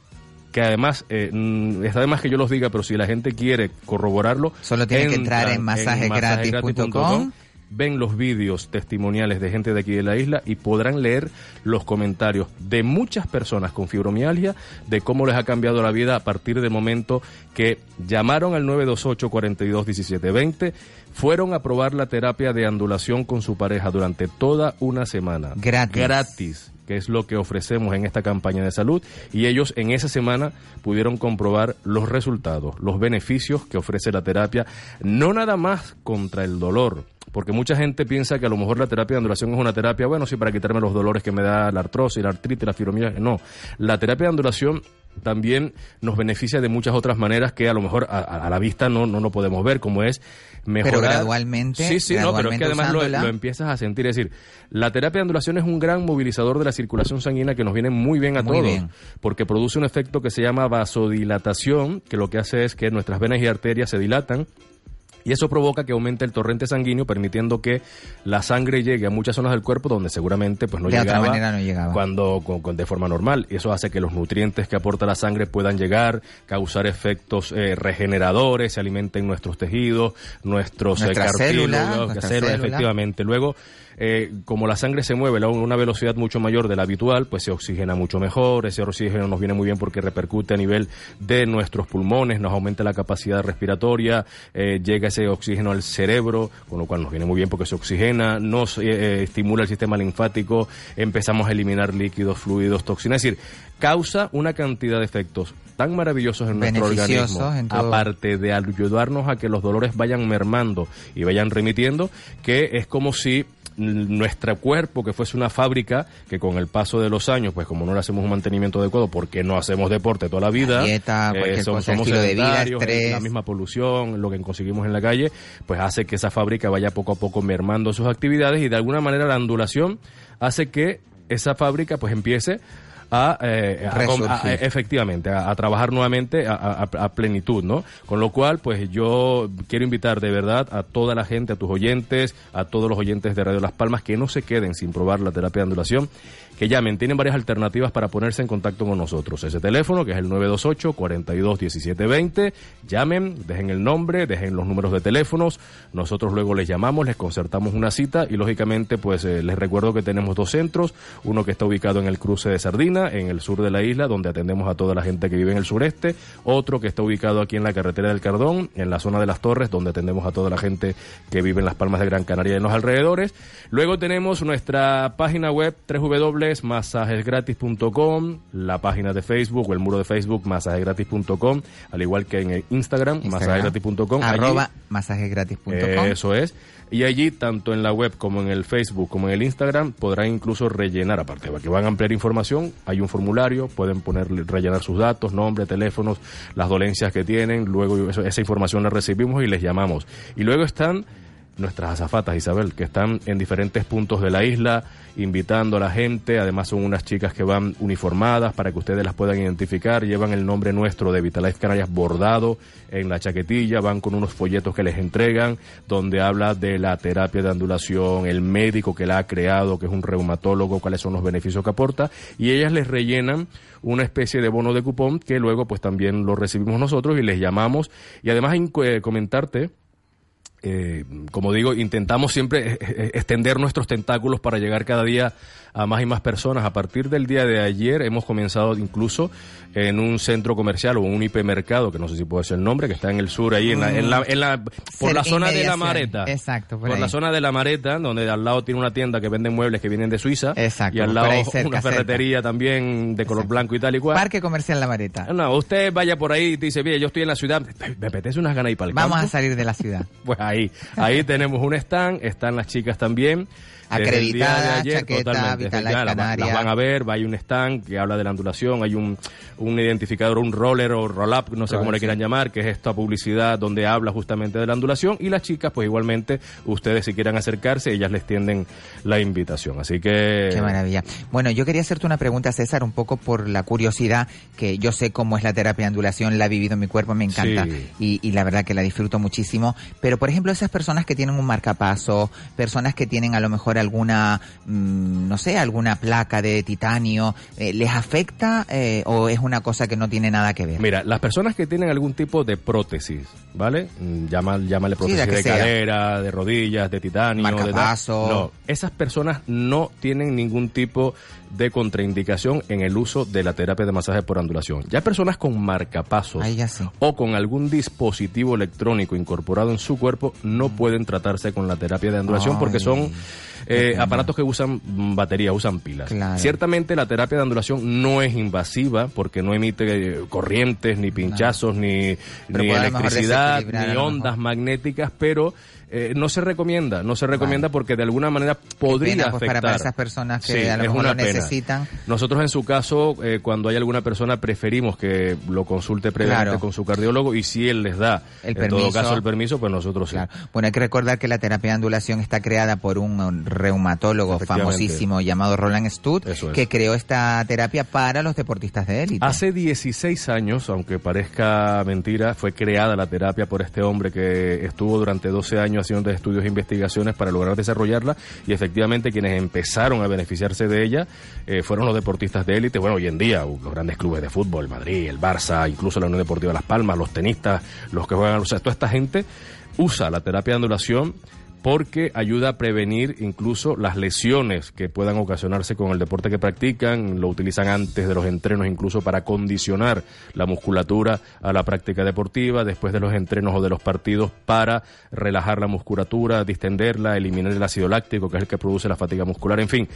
que además, eh, mm, está de más que yo los diga, pero si la gente quiere corroborarlo, Solo tiene que entrar en masajegratis.com, ven los vídeos testimoniales de gente de aquí de la isla y podrán leer los comentarios de muchas personas con fibromialgia de cómo les ha cambiado la vida a partir del momento que llamaron al 928 42 17 20 fueron a probar la terapia de andulación con su pareja durante toda una semana. Gratis. Gratis, que es lo que ofrecemos en esta campaña de salud. Y ellos en esa semana pudieron comprobar los resultados, los beneficios que ofrece la terapia, no nada más contra el dolor. Porque mucha gente piensa que a lo mejor la terapia de andulación es una terapia, bueno, sí, para quitarme los dolores que me da la artrosis, la artritis, la fibromialgia. No, la terapia de andulación también nos beneficia de muchas otras maneras que a lo mejor a, a la vista no, no lo podemos ver, como es mejorar. Pero gradualmente, Sí, sí, no, pero es que además lo, lo empiezas a sentir. Es decir, la terapia de andulación es un gran movilizador de la circulación sanguínea que nos viene muy bien a Muy todos. bien. Porque produce un efecto que se llama vasodilatación, que lo que hace es que nuestras venas y arterias se dilatan. Y eso provoca que aumente el torrente sanguíneo, permitiendo que la sangre llegue a muchas zonas del cuerpo donde seguramente pues no De otra llegaba, manera no llegaba. cuando con- con- de forma normal. Y eso hace que los nutrientes que aporta la sangre puedan llegar, causar efectos eh, regeneradores, se alimenten nuestros tejidos, nuestros eh, nuestras células, células. efectivamente. Luego, eh, como la sangre se mueve a una velocidad mucho mayor de la habitual, pues se oxigena mucho mejor. Ese oxígeno nos viene muy bien porque repercute a nivel de nuestros pulmones, nos aumenta la capacidad respiratoria, eh, llega ese oxígeno al cerebro, con lo cual nos viene muy bien porque se oxigena, nos eh, eh, estimula el sistema linfático, empezamos a eliminar líquidos, fluidos, toxinas. Es decir, causa una cantidad de efectos tan maravillosos en nuestro organismo, en aparte de ayudarnos a que los dolores vayan mermando y vayan remitiendo, que es como si nuestro cuerpo que fuese una fábrica que con el paso de los años pues como no le hacemos un mantenimiento adecuado porque no hacemos deporte toda la vida dieta, som- cosa, somos estilo de vida, sedentarios, estrés. la misma polución lo que conseguimos en la calle pues hace que esa fábrica vaya poco a poco mermando sus actividades y de alguna manera la ondulación hace que esa fábrica pues empiece a, eh, a- efectivamente a, a trabajar nuevamente a plenitud, ¿no? Con lo cual, pues yo quiero invitar de verdad a toda la gente, a tus oyentes, a todos los oyentes de Radio Las Palmas que no se queden sin probar la terapia de ondulación, que llamen, tienen varias alternativas para ponerse en contacto con nosotros. Ese teléfono que es el 928 42 17 20, llamen, dejen el nombre, dejen los números de teléfonos, nosotros luego les llamamos, les concertamos una cita y lógicamente pues eh, les recuerdo que tenemos dos centros, uno que está ubicado en el cruce de Sardina, en el sur de la isla, donde atendemos a toda la gente que vive en el sureste, otro que está ubicado aquí en la carretera del Cardón, en la zona de las Torres, donde atendemos a toda la gente que vive en las Palmas de Gran Canaria y en los alrededores. Luego tenemos nuestra página web www.masajesgratis.com, la página de Facebook o el muro de Facebook masajesgratis.com, al igual que en el Instagram, masajesgratis.com. Allí- Arroba masajesgratis.com. eso es. Y allí, tanto en la web como en el Facebook como en el Instagram, podrán incluso rellenar, aparte de que van a ampliar información, hay un formulario, pueden poner, rellenar sus datos, nombre, teléfonos, las dolencias que tienen, luego esa información la recibimos y les llamamos. Y luego están nuestras azafatas, Isabel, que están en diferentes puntos de la isla, invitando a la gente. Además, son unas chicas que van uniformadas para que ustedes las puedan identificar. Llevan el nombre nuestro de Vitalife Canarias bordado en la chaquetilla. Van con unos folletos que les entregan, donde habla de la terapia de andulación, el médico que la ha creado, que es un reumatólogo, cuáles son los beneficios que aporta. Y ellas les rellenan una especie de bono de cupón que luego, pues también lo recibimos nosotros y les llamamos. Y además, eh, comentarte eh, como digo, intentamos siempre [LAUGHS] extender nuestros tentáculos para llegar cada día a más y más personas. A partir del día de ayer hemos comenzado incluso en un centro comercial o un hipermercado, que no sé si puede ser el nombre, que está en el sur, ahí en la, en la, en la- por la zona de la. Mareta. Exacto, por por la zona de la Mareta, donde al lado tiene una tienda que vende muebles que vienen de Suiza. Exacto, Y al lado cerca, una cerca. ferretería también de color blanco y tal y cual. Parque Comercial La Mareta. No, usted vaya por ahí y dice, mire, yo estoy en la ciudad, me apetece unas ganas ir para el Vamos campo". a salir de la ciudad. [LAUGHS] Pues ahí, ahí tenemos un stand, están las chicas también. Acreditada, ayer, chaqueta, totalmente, Vitalife ya, la- las van a ver, va- hay un stand que habla de la ondulación, hay un, un identificador, un roller o roll-up, no sé cómo le quieran llamar, que es esta publicidad donde habla justamente de la ondulación. Y las chicas, pues igualmente, ustedes si quieran acercarse, ellas les tienden la invitación. Así que... Qué maravilla. Bueno, yo quería hacerte una pregunta, César, un poco por la curiosidad, que yo sé cómo es la terapia de ondulación, la he vivido en mi cuerpo, me encanta Sí. y, y la verdad que la disfruto muchísimo. Pero, por ejemplo, esas personas que tienen un marcapaso, personas que tienen a lo mejor alguna, mm, no sé, alguna placa de titanio, eh, ¿les afecta eh, o es una cosa que no tiene nada que ver? Mira, las personas que tienen algún tipo de prótesis, ¿vale? Mm, Llama, llámale prótesis de sea. cadera, de rodillas, de titanio, de. Marcapaso. No, esas personas no tienen ningún tipo de contraindicación en el uso de la terapia de masaje por ondulación. Ya personas con marcapasos sí. o con algún dispositivo electrónico incorporado en su cuerpo no pueden tratarse con la terapia de ondulación porque Ay, son eh, aparatos que usan batería, usan pilas. Claro. Ciertamente la terapia de ondulación no es invasiva porque no emite eh, corrientes, ni pinchazos, ni, electricidad, ni ondas magnéticas, pero eh, no se recomienda, no se recomienda porque de alguna manera podría pena, pues, afectar. para esas personas que Sí, a lo mejor lo necesitan. Nosotros en su caso, eh, cuando hay alguna persona, preferimos que lo consulte previamente Claro. con su cardiólogo y si él les da, El en todo permiso. caso, el permiso, pues nosotros sí. Bueno, hay que recordar que la terapia de ondulación está creada por un reumatólogo famosísimo llamado Roland Stutt, es. que creó esta terapia para los deportistas de élite. Hace 16 años, aunque parezca mentira, fue creada la terapia por este hombre que estuvo durante 12 años haciendo estudios e investigaciones para lograr desarrollarla y efectivamente quienes empezaron a beneficiarse de ella eh, fueron los deportistas de élite. Bueno, hoy en día uh, los grandes clubes de fútbol, Madrid, el Barça, incluso la Unión Deportiva Las Palmas, los tenistas, los que juegan, o sea, toda esta gente usa la terapia de ondulación porque ayuda a prevenir incluso las lesiones que puedan ocasionarse con el deporte que practican, lo utilizan antes de los entrenos incluso para condicionar la musculatura a la práctica deportiva, después de los entrenos o de los partidos para relajar la musculatura, distenderla, eliminar el ácido láctico que es el que produce la fatiga muscular, en fin,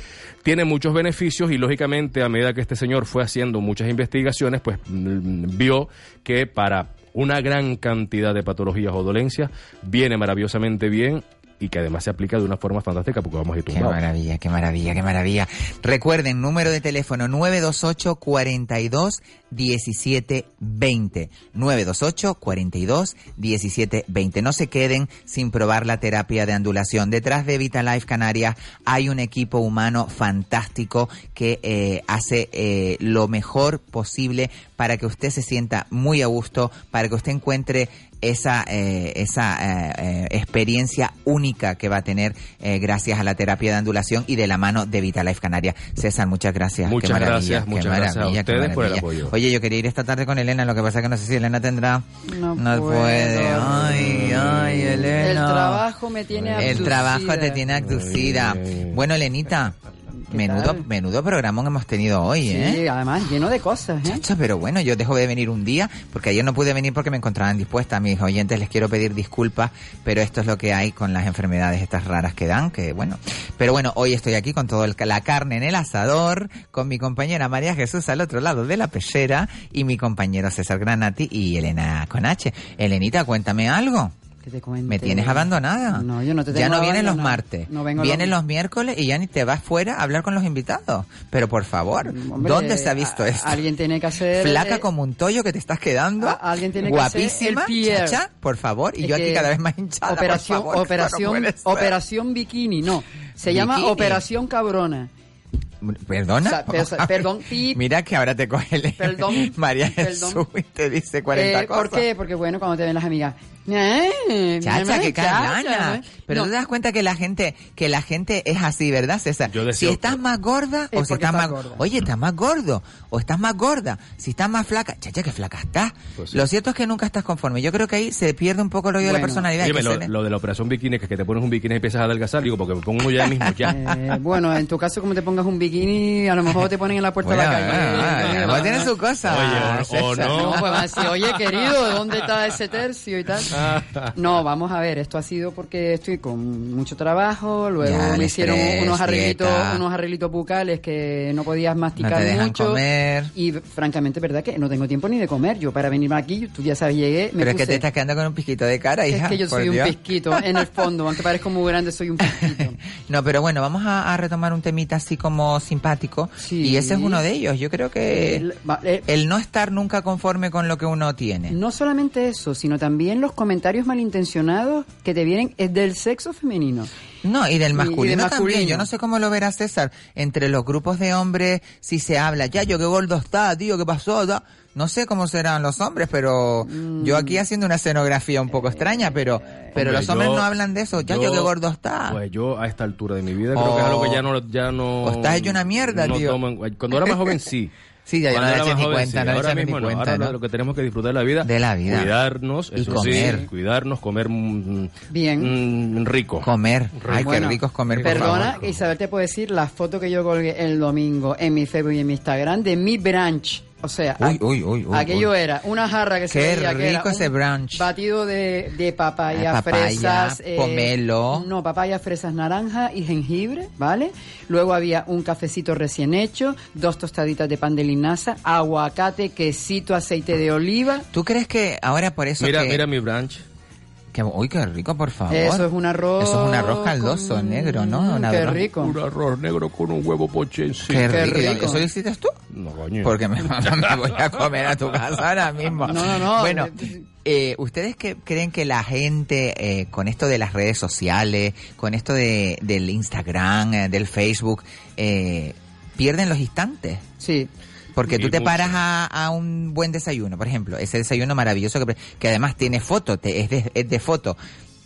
tiene muchos beneficios y lógicamente a medida que este señor fue haciendo muchas investigaciones, pues mm, vio que para una gran cantidad de patologías o dolencias viene maravillosamente bien y que además se aplica de una forma fantástica porque vamos a ir Qué tumbados. maravilla, qué maravilla, qué maravilla. Recuerden, número de teléfono 928 42 17 20. 928 42 17 20. No se queden sin probar la terapia de ondulación. Detrás de Vitalife Canarias hay un equipo humano fantástico que eh, hace eh, lo mejor posible para que usted se sienta muy a gusto, para que usted encuentre esa, eh, esa eh, eh, experiencia única que va a tener eh, gracias a la terapia de ondulación y de la mano de Vitalife Canarias. César, muchas gracias. Muchas Qué gracias, qué gracias a ustedes por el apoyo. Oye, yo quería ir esta tarde con Elena, lo que pasa es que no sé si Elena tendrá... No, puede. Ay, ay, Elena. El trabajo me tiene El abducida. trabajo te tiene abducida. Bueno, Elenita, menudo, tal? menudo programa hemos tenido hoy, ¿eh? Sí, además lleno de cosas, ¿eh? Chacha, pero bueno, yo dejo de venir un día, porque ayer no pude venir porque me encontraban dispuesta. A mis oyentes les quiero pedir disculpas, pero esto es lo que hay con las enfermedades estas raras que dan, que bueno. Pero bueno, hoy estoy aquí con toda la carne en el asador, con mi compañera María Jesús al otro lado de la pechera, y mi compañero César Granati y Elena Conache. Elenita, cuéntame algo. Que te cuente. Me tienes abandonada. No, yo no te Ya tengo no vienen los martes. No vengo vienen los- los miércoles y ya ni te vas fuera a hablar con los invitados. Pero por favor, Hombre, ¿dónde se ha visto a- esto? Alguien tiene que hacer... Flaca eh, como un tollo que te estás quedando. alguien tiene que hacer guapísima, el Pierre. chacha, por favor. Y Es yo aquí que cada vez más hinchada. por Operación, favor, [LAUGHS] que operación, no operación bikini, no. Se llama. Operación Cabrona. ¿Perdona? O sea, per- perdón, [LAUGHS] pip. Mira que ahora te coge el Perdón, [LAUGHS] María perdón. Jesús y te dice 40 Eh, cosas. ¿Por qué? Porque bueno, cuando te ven las amigas. Eh, Chacha, que chacha, carlana. ¿eh? Pero No, tú te das cuenta que la gente, que la gente es así, ¿verdad, César? Si estás más gorda o si estás más, gorda. oye, estás más gordo o estás más gorda, si estás más flaca, chacha, que flaca estás. Pues sí. Lo cierto es que nunca estás conforme. Yo creo que ahí se pierde un poco el rollo de la Bueno. personalidad. Oye, lo, lo de la operación bikini, que es que te pones un bikini y empiezas a adelgazar, digo, porque me pongo uno ya mismo, [LAUGHS] ya. Eh, bueno, en tu caso, como te pongas un bikini, a lo mejor te ponen en la puerta de la Bueno, calle. ah, ah, tiene su cosa. Oye, o- o César. no. No, pues oye, querido, ¿dónde está ese tercio y tal? [LAUGHS] No, vamos a ver, esto ha sido porque estoy con mucho trabajo, luego Ya, me hicieron estrés, unos arreglitos, dieta. unos arreglitos bucales que no podías masticar No te dejan mucho. comer. Y francamente, verdad que no tengo tiempo ni de comer. Yo para venirme aquí, tú ya sabes, llegué, me Pero es que te estás quedando con un pisquito de cara, hija. es que yo soy un pisquito, en el fondo, aunque parezco muy grande, soy un pisquito. [LAUGHS] No, pero bueno, vamos a, a retomar un temita así como simpático. Y ese es uno de ellos. Yo creo que El- eh, el no estar nunca conforme con lo que uno tiene. No solamente eso, sino también los comentarios malintencionados que te vienen eh, del sexo femenino. No, y del Y- masculino, también. masculino. Yo no sé cómo lo verá César. Entre los grupos de hombres, si se habla, ya, yo qué gordo está, tío, qué pasó, Da- No sé cómo serán los hombres, pero yo aquí haciendo una escenografía un poco extraña, pero, pero Hombre, los hombres yo- no hablan de eso. Ya, yo, qué gordo está. Pues yo a esta altura de mi vida creo que es algo que ya no... Ya no O estás hecho una mierda, no tío. cuando era más joven, sí. [LAUGHS] Sí, ya, Cuando no le más ni joven, cuenta, sí. no Ahora ni mismo no. cuenta, Ahora ¿no? lo que tenemos que disfrutar de la vida. De la vida. Cuidarnos, Y eso comer. sí, cuidarnos, comer mm, Bien. mm, rico. Comer. Ay, Bueno, qué rico es comer, por Perdona, favor. Isabel te puedo decir la foto que yo colgué el domingo en mi Facebook y en mi Instagram de mi brunch. O sea, Uy, a- uy, uy, uy, aquello uy. era una jarra que se Qué veía que era rico ese un brunch. Batido de, de papaya, Ah, papaya, fresas, eh, pomelo. No, papaya, fresas, naranja y jengibre, ¿vale? Luego había un cafecito recién hecho, dos tostaditas de pan de linaza, aguacate, quesito, aceite de oliva. ¿Tú crees que ahora por eso Mira, que... mira mi brunch. Que- uy, qué rico, por favor. Eso es un arroz. Eso es un arroz caldoso, negro, ¿no? Qué arroz- rico. Un arroz negro con un huevo poche encima. Qué, Qué rico. rico. ¿Eso lo hiciste tú? No, coño. Porque me, [LAUGHS] me voy a comer a tu casa ahora mismo. No, no, no. Bueno, eh, ¿ustedes qué creen que la gente, eh, con esto de las redes sociales, con esto de, del Instagram, eh, del Facebook, eh, pierden los instantes? Sí. Porque tú te paras a, a un buen desayuno, por ejemplo, ese desayuno maravilloso que, que además tiene foto, te- es, de, es de foto.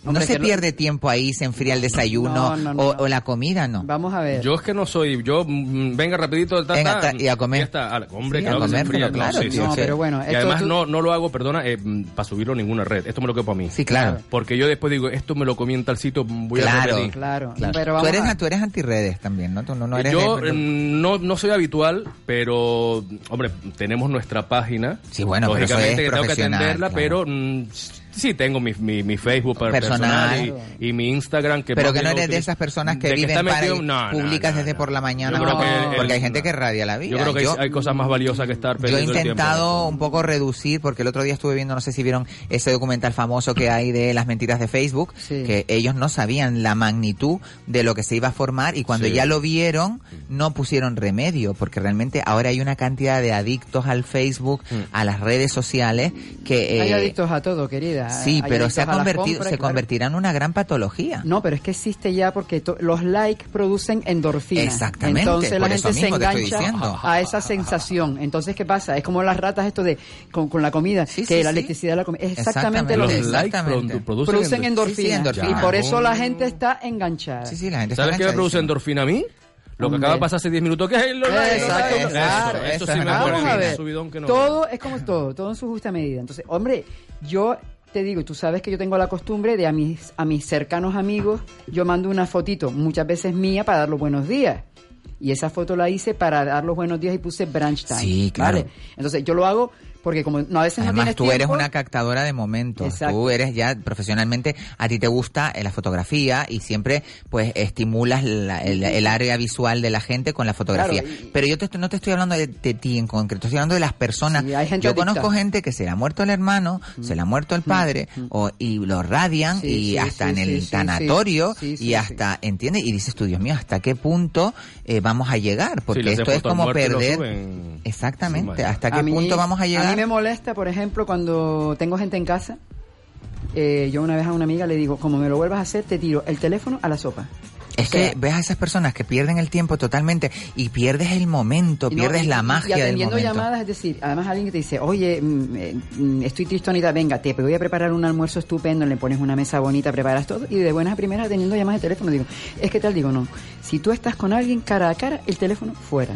No se lo- pierde tiempo ahí, se enfría el desayuno No, no, no, o, no. o la comida, ¿no? Vamos a ver. Yo es que no soy, yo, mm, venga rapidito, ta, Venga, ta, ta, y a comer. está. Ah, hombre, Sí, claro a que se comer, enfría, pero claro, sí, sí, tío, No, sí. pero bueno, Y además tú- no, no lo hago, perdona, eh, para subirlo a ninguna red. Esto me lo quepo a mí. Sí, claro. Porque yo después digo, esto me lo comí en tal sitio, voy a Claro, repetir. Claro, Claro. pero tú eres, a- tú eres antirredes también, ¿no? Tú no, no eres yo de- no, no soy habitual, pero, hombre, tenemos nuestra página. Sí, bueno, pero eso Lógicamente es que tengo que atenderla, pero mm, sí tengo mi, mi, mi Facebook per- Personal. personal, y, y mi Instagram. que pero que no eres de esas personas que viven está para metido- y no, no, publicas no, desde no. por la mañana. Que el- porque hay gente que radia la vida. Yo creo que hay- Yo- hay cosas más valiosas que estar Yo he intentado un poco reducir, porque el otro día estuve viendo, no sé si vieron ese documental famoso que hay de las mentiras de Facebook, Sí. que ellos no sabían la magnitud de lo que se iba a formar y cuando Sí. ya lo vieron no pusieron remedio, porque realmente ahora hay una cantidad de adictos al Facebook, Mm. a las redes sociales, que... Hay eh, adictos a todo, querida. Sí, pero se ha convertido, compras, se claro. convertirá en una gran patología. No, pero es que existe ya porque los likes producen endorfina. Exactamente, Entonces la por gente se engancha a esa sensación. Entonces, ¿qué pasa? Es como las ratas esto de con, con la comida, que sí, la sí. electricidad de la comida. Es exactamente, Exactamente, lo Los likes Exactamente. produ- producen, Producen endorfina. endorfina. Sí, sí, endorfina. Y por eso la gente está enganchada. Sí, sí, la gente está ¿Sabes qué me produce endorfina a mí? Lo que acaba de pasar hace 10 minutos, que es lo Exacto, eso, claro, eso, eso sí me Vamos a un ver. subidón que no todo es como todo, todo en su justa medida. Entonces, hombre, yo te digo, tú sabes que yo tengo la costumbre de a mis, a mis cercanos amigos, yo mando una fotito, muchas veces mía, para dar los buenos días. Y esa foto la hice para dar los buenos días y puse brunch time. Sí, claro. ¿vale? Entonces, yo lo hago porque como no, a veces no Además, tienes tú eres una captadora de momentos. Exacto. Tú eres ya profesionalmente, a ti te gusta eh, la fotografía y siempre pues estimulas la- el, el área visual de la gente con la fotografía. Claro, y- Pero yo te estoy- no te estoy hablando de, de ti en concreto, estoy hablando de las personas. Sí, hay gente yo adicta. conozco gente que se le ha muerto el hermano, se le ha muerto el padre o, y lo radian Sí, y sí, hasta sí, en el tanatorio sí, sí, y sí, hasta, ¿entiendes? Y dices tú, Dios mío, ¿hasta qué punto eh, vamos a llegar? Porque esto es como perder... suben. Exactamente, ¿hasta A qué mí- punto vamos a llegar? A mí me molesta, por ejemplo, cuando tengo gente en casa. eh, yo una vez a una amiga le digo, como me lo vuelvas a hacer, te tiro el teléfono a la sopa. Es O sea, que ves a esas personas que pierden el tiempo totalmente y pierdes el momento, no- pierdes y- la y magia del momento. llamadas, es decir, además alguien que te dice, oye, mm, eh, estoy tristonita, venga, te voy a preparar un almuerzo estupendo, le pones una mesa bonita, preparas todo, y de buenas a primeras atendiendo llamadas de teléfono, digo, es que tal, digo, no, si tú estás con alguien cara a cara, el teléfono fuera.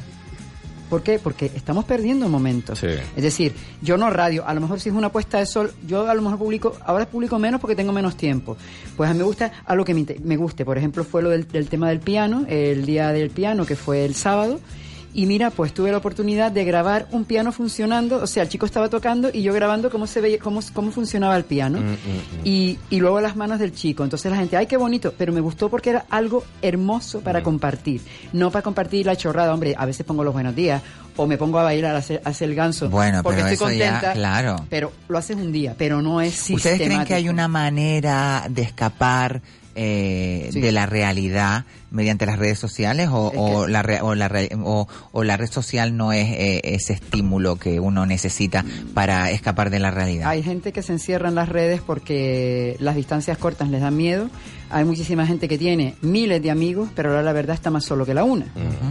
¿Por qué? Porque estamos perdiendo momentos. Sí. Es decir, yo no radio, a lo mejor si es una puesta de sol, yo a lo mejor publico, ahora publico menos porque tengo menos tiempo. Pues a mí me gusta algo que me, me guste. Por ejemplo, fue lo del, del tema del piano, el día del piano, que fue el sábado. Y mira, pues tuve la oportunidad de grabar un piano funcionando, o sea, el chico estaba tocando y yo grabando cómo se veía, cómo, cómo funcionaba el piano. Mm, Y, y luego las manos del chico. Entonces la gente, ay, qué bonito, pero me gustó porque era algo hermoso para Mm. compartir. No para compartir la chorrada, hombre, a veces pongo los buenos días o me pongo a bailar, a hacer, a hacer el ganso. Bueno, porque pero estoy eso ya, contenta. claro. Pero lo haces un día, pero no es ¿Ustedes creen que hay sistemático. una manera de escapar eh, Sí. de la realidad mediante las redes sociales o, la re- o, la re- o, o la red social no es eh, ese estímulo que uno necesita para escapar de la realidad. Hay gente que se encierra en las redes porque las distancias cortas les dan miedo. Hay muchísima gente que tiene miles de amigos, pero ahora la verdad está más solo que la una.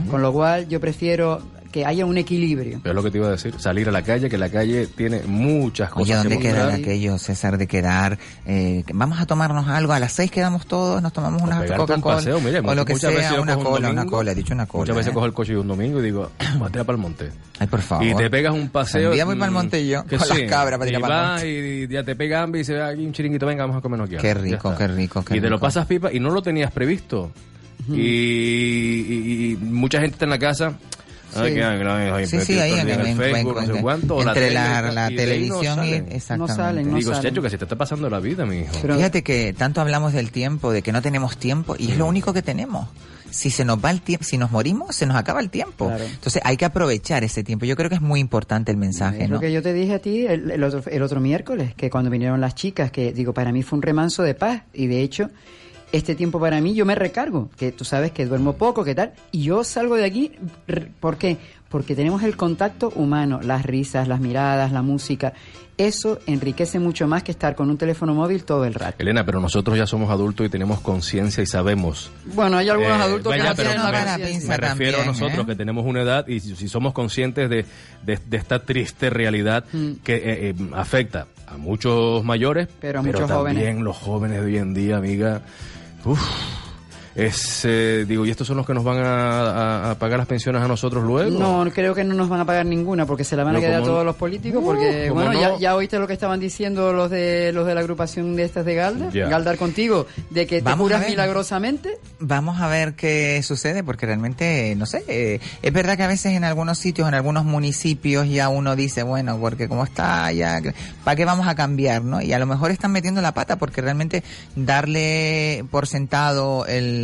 Con lo cual yo prefiero que haya un equilibrio. Pero es lo que te iba a decir, salir a la calle, que la calle tiene muchas cosas Oye, ¿dónde que queda mostrar. aquello, César, de quedar? eh, vamos a tomarnos algo, a las seis quedamos todos, nos tomamos una un Coca-Cola paseo, mire, o lo que muchas veces sea, yo una un cola, una cola, he dicho una cola. Muchas veces ¿eh? cojo el coche un domingo y digo, voy a tirar para el monte. Ay, por favor. Y te pegas un paseo. Un día voy mm, para el monte yo, que con las cabras para y tirar para el monte. y ya te pega y dice, aquí un chiringuito, venga, vamos a comernos aquí. Qué rico, qué rico, qué Y te lo rico. pasas pipa y no lo tenías previsto. y, y- y mucha gente está en la casa. Sí. que- que no, ay, Sí, ahí en- el en- Facebook, en- no sé cuánto, o entre la- y no televisión y- salen. exactamente. Y digo, chacho, que se te está pasando la vida, mi hijo. Fíjate que tanto hablamos del tiempo, de que no tenemos tiempo, y es lo único que tenemos. Si se nos va el tiempo, si nos morimos, se nos acaba el tiempo. Claro. Entonces hay que aprovechar ese tiempo. Yo creo que es muy importante el mensaje, Es ¿no? lo que yo te dije a ti el, el otro, el otro miércoles, que cuando vinieron las chicas, que digo, para mí fue un remanso de paz. Y de hecho, este tiempo para mí yo me recargo, que tú sabes que duermo poco, que tal. Y yo salgo de aquí, ¿por qué? Porque tenemos el contacto humano, las risas, las miradas, la música. Eso enriquece mucho más que estar con un teléfono móvil todo el rato. Elena, pero nosotros ya somos adultos y tenemos conciencia y sabemos. Bueno, hay algunos Eh, adultos que no pero tienen la me-. Me refiero a nosotros ¿eh? que tenemos una edad y si, si somos conscientes de, de- de esta triste realidad Mm. que eh, eh, afecta a muchos mayores, Pero a muchos también jóvenes. los jóvenes de hoy en día, amiga. Uf, es, eh, digo, ¿y estos son los que nos van a, a- a pagar las pensiones a nosotros luego? No, creo que no nos van a pagar ninguna porque se la van a quedar todos los políticos porque, Uh, ¿cómo bueno, no? ya, ya oíste lo que estaban diciendo los de los de la agrupación de estas de Galdar. Galdar contigo, de que te Vamos a curas ver. milagrosamente. Vamos a ver qué sucede, porque realmente, no sé, eh, es verdad que a veces en algunos sitios, en algunos municipios, ya uno dice, bueno, porque como está, ya, ¿para qué vamos a cambiar, no? Y a lo mejor están metiendo la pata, porque realmente darle por sentado el,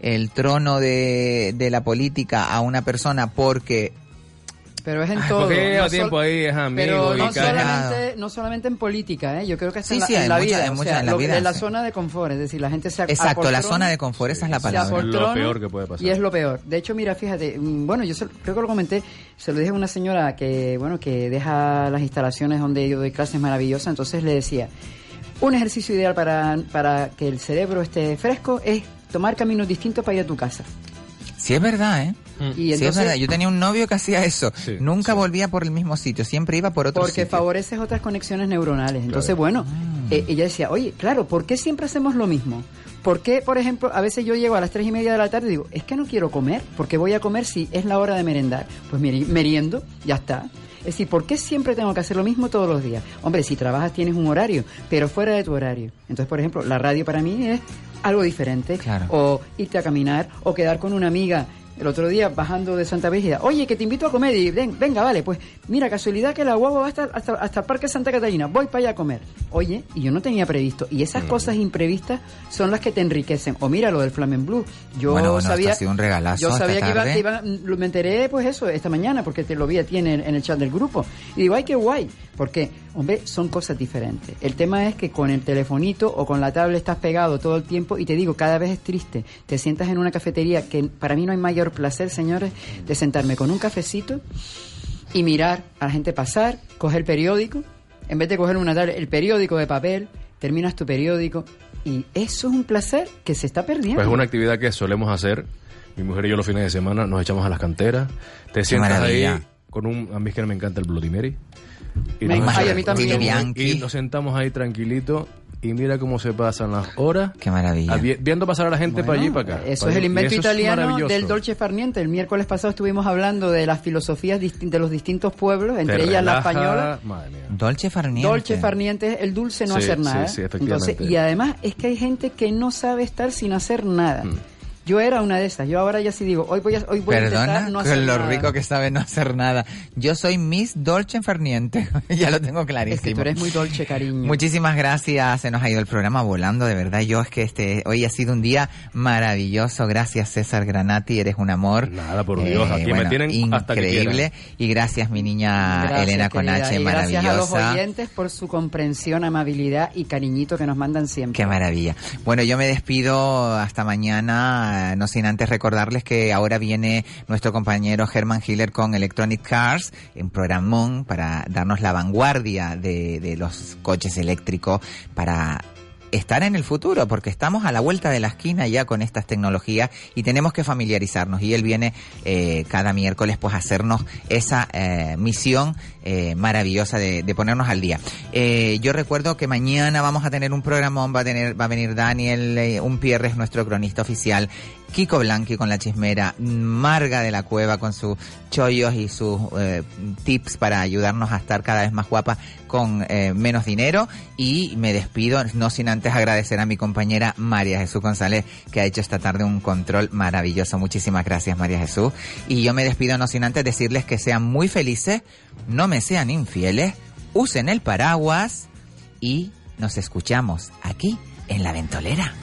el trono de, de la política a una persona porque Pero es en Ay, todo. porque lleva no sol- tiempo ahí, es amigo Pero no solamente, no solamente en política, ¿eh? yo creo que hasta Sí, en la, sí, en hay la mucha- vida. hay o sea, en la lo- vida, en la sí. zona de confort, es decir, la gente se ac- Exacto, la zona de confort, esa es la palabra. apoltrona Lo peor que puede pasar. Y es lo peor. De hecho, mira, fíjate, mm, bueno, yo se- creo que lo comenté, se lo dije a una señora que, bueno, que deja las instalaciones donde yo doy clases maravillosas, entonces le decía, un ejercicio ideal para, para que el cerebro esté fresco es tomar caminos distintos para ir a tu casa. Sí, es verdad, ¿eh? Y sí, es entonces- verdad. Yo tenía un novio que hacía eso. Nunca volvía por el mismo sitio, siempre iba por otro Porque sitio. favoreces otras conexiones neuronales. Entonces, bueno, Mm. eh, ella decía, oye, claro, ¿por qué siempre hacemos lo mismo? ¿Por qué, por ejemplo, a veces yo llego a las tres y media de la tarde y digo, es que no quiero comer? porque voy a comer si es la hora de merendar? Pues meri- meriendo, ya está. Es decir, ¿por qué siempre tengo que hacer lo mismo todos los días? Hombre, si trabajas tienes un horario, pero fuera de tu horario. Entonces, por ejemplo, la radio para mí es algo diferente. O irte a caminar, o quedar con una amiga el otro día bajando de Santa Brígida, oye, que te invito a comer y ven, venga, vale, pues mira, casualidad que la guagua va hasta, hasta, hasta el Parque Santa Catalina, voy para allá a comer. Oye, y yo no tenía previsto. Y esas cosas imprevistas son las que te enriquecen. O mira lo del Flamen Blue. Yo Bueno, bueno, sabía, ha sido un regalazo yo sabía que, iba, iban- lo- me enteré pues eso esta mañana porque te lo vi a ti en el, en el chat del grupo. Y digo, ay, qué guay. Porque, hombre, son cosas diferentes. El tema es que con el telefonito o con la tablet estás pegado todo el tiempo y te digo, cada vez es triste. Te sientas en una cafetería que para mí no hay mayor placer, señores, de sentarme con un cafecito y mirar a la gente pasar, coger periódico, en vez de coger una tablet, el periódico de papel, terminas tu periódico y eso es un placer que se está perdiendo. Pues es una actividad que solemos hacer. Mi mujer y yo los fines de semana nos echamos a las canteras. Te sientas maravilla. ahí con un... A mí es que me encanta el Bloody Mary. Me nos- encanta, ay, a mí también. y- nos sentamos ahí tranquilito y mira cómo se pasan las horas. Qué maravilla. a- vi- viendo pasar a la gente para allí y para acá. Eso para es el invento italiano del Dolce Farniente. El miércoles pasado estuvimos hablando de las filosofías de los distintos pueblos, Te entre ellas la relaja, española. Madre mía. Dolce Farniente. Dolce Farniente es el dulce no Sí, hacer nada. sí, efectivamente. Entonces, y además es que hay gente que no sabe estar sin hacer nada. Mm. Yo era una de esas. Yo ahora ya sí digo, hoy voy a, hoy voy a Perdona, intentar no hacer con lo nada. rico que sabe no hacer nada. Yo soy Miss Dolce Farniente, [LAUGHS] ya lo tengo clarísimo. Es que tú eres muy dolce, cariño. Muchísimas gracias, se nos ha ido el programa volando, de verdad. Yo es que este hoy ha sido un día maravilloso. Gracias César Granati, eres un amor. Nada, por Dios, aquí me tienen hasta que increíble. Y gracias mi niña Gracias, Elena querida. Conache, Y Gracias a los maravillosa. oyentes por su comprensión, amabilidad y cariñito que nos mandan siempre. Qué maravilla. Bueno, yo me despido hasta mañana, eh, no sin antes recordarles que ahora viene nuestro compañero Herman Hiller con Electronic Cars, un programón para darnos la vanguardia de los coches eléctricos, para estar en el futuro, porque estamos a la vuelta de la esquina ya con estas tecnologías y tenemos que familiarizarnos. Y él viene eh, cada miércoles pues a hacernos esa eh, misión eh, maravillosa de, de ponernos al día. Eh, yo recuerdo que mañana vamos a tener un programón, va a tener, va a venir Daniel eh, Unpierres, nuestro cronista oficial, Kiko Blanqui con la chismera, Marga de la Cueva con sus chollos y sus eh, tips para ayudarnos a estar cada vez más guapas con eh, menos dinero y me despido no sin antes agradecer a mi compañera María Jesús González que ha hecho esta tarde un control maravilloso. Muchísimas gracias María Jesús. Y yo me despido no sin antes decirles que sean muy felices, no me sean infieles, usen el paraguas y nos escuchamos aquí en la ventolera.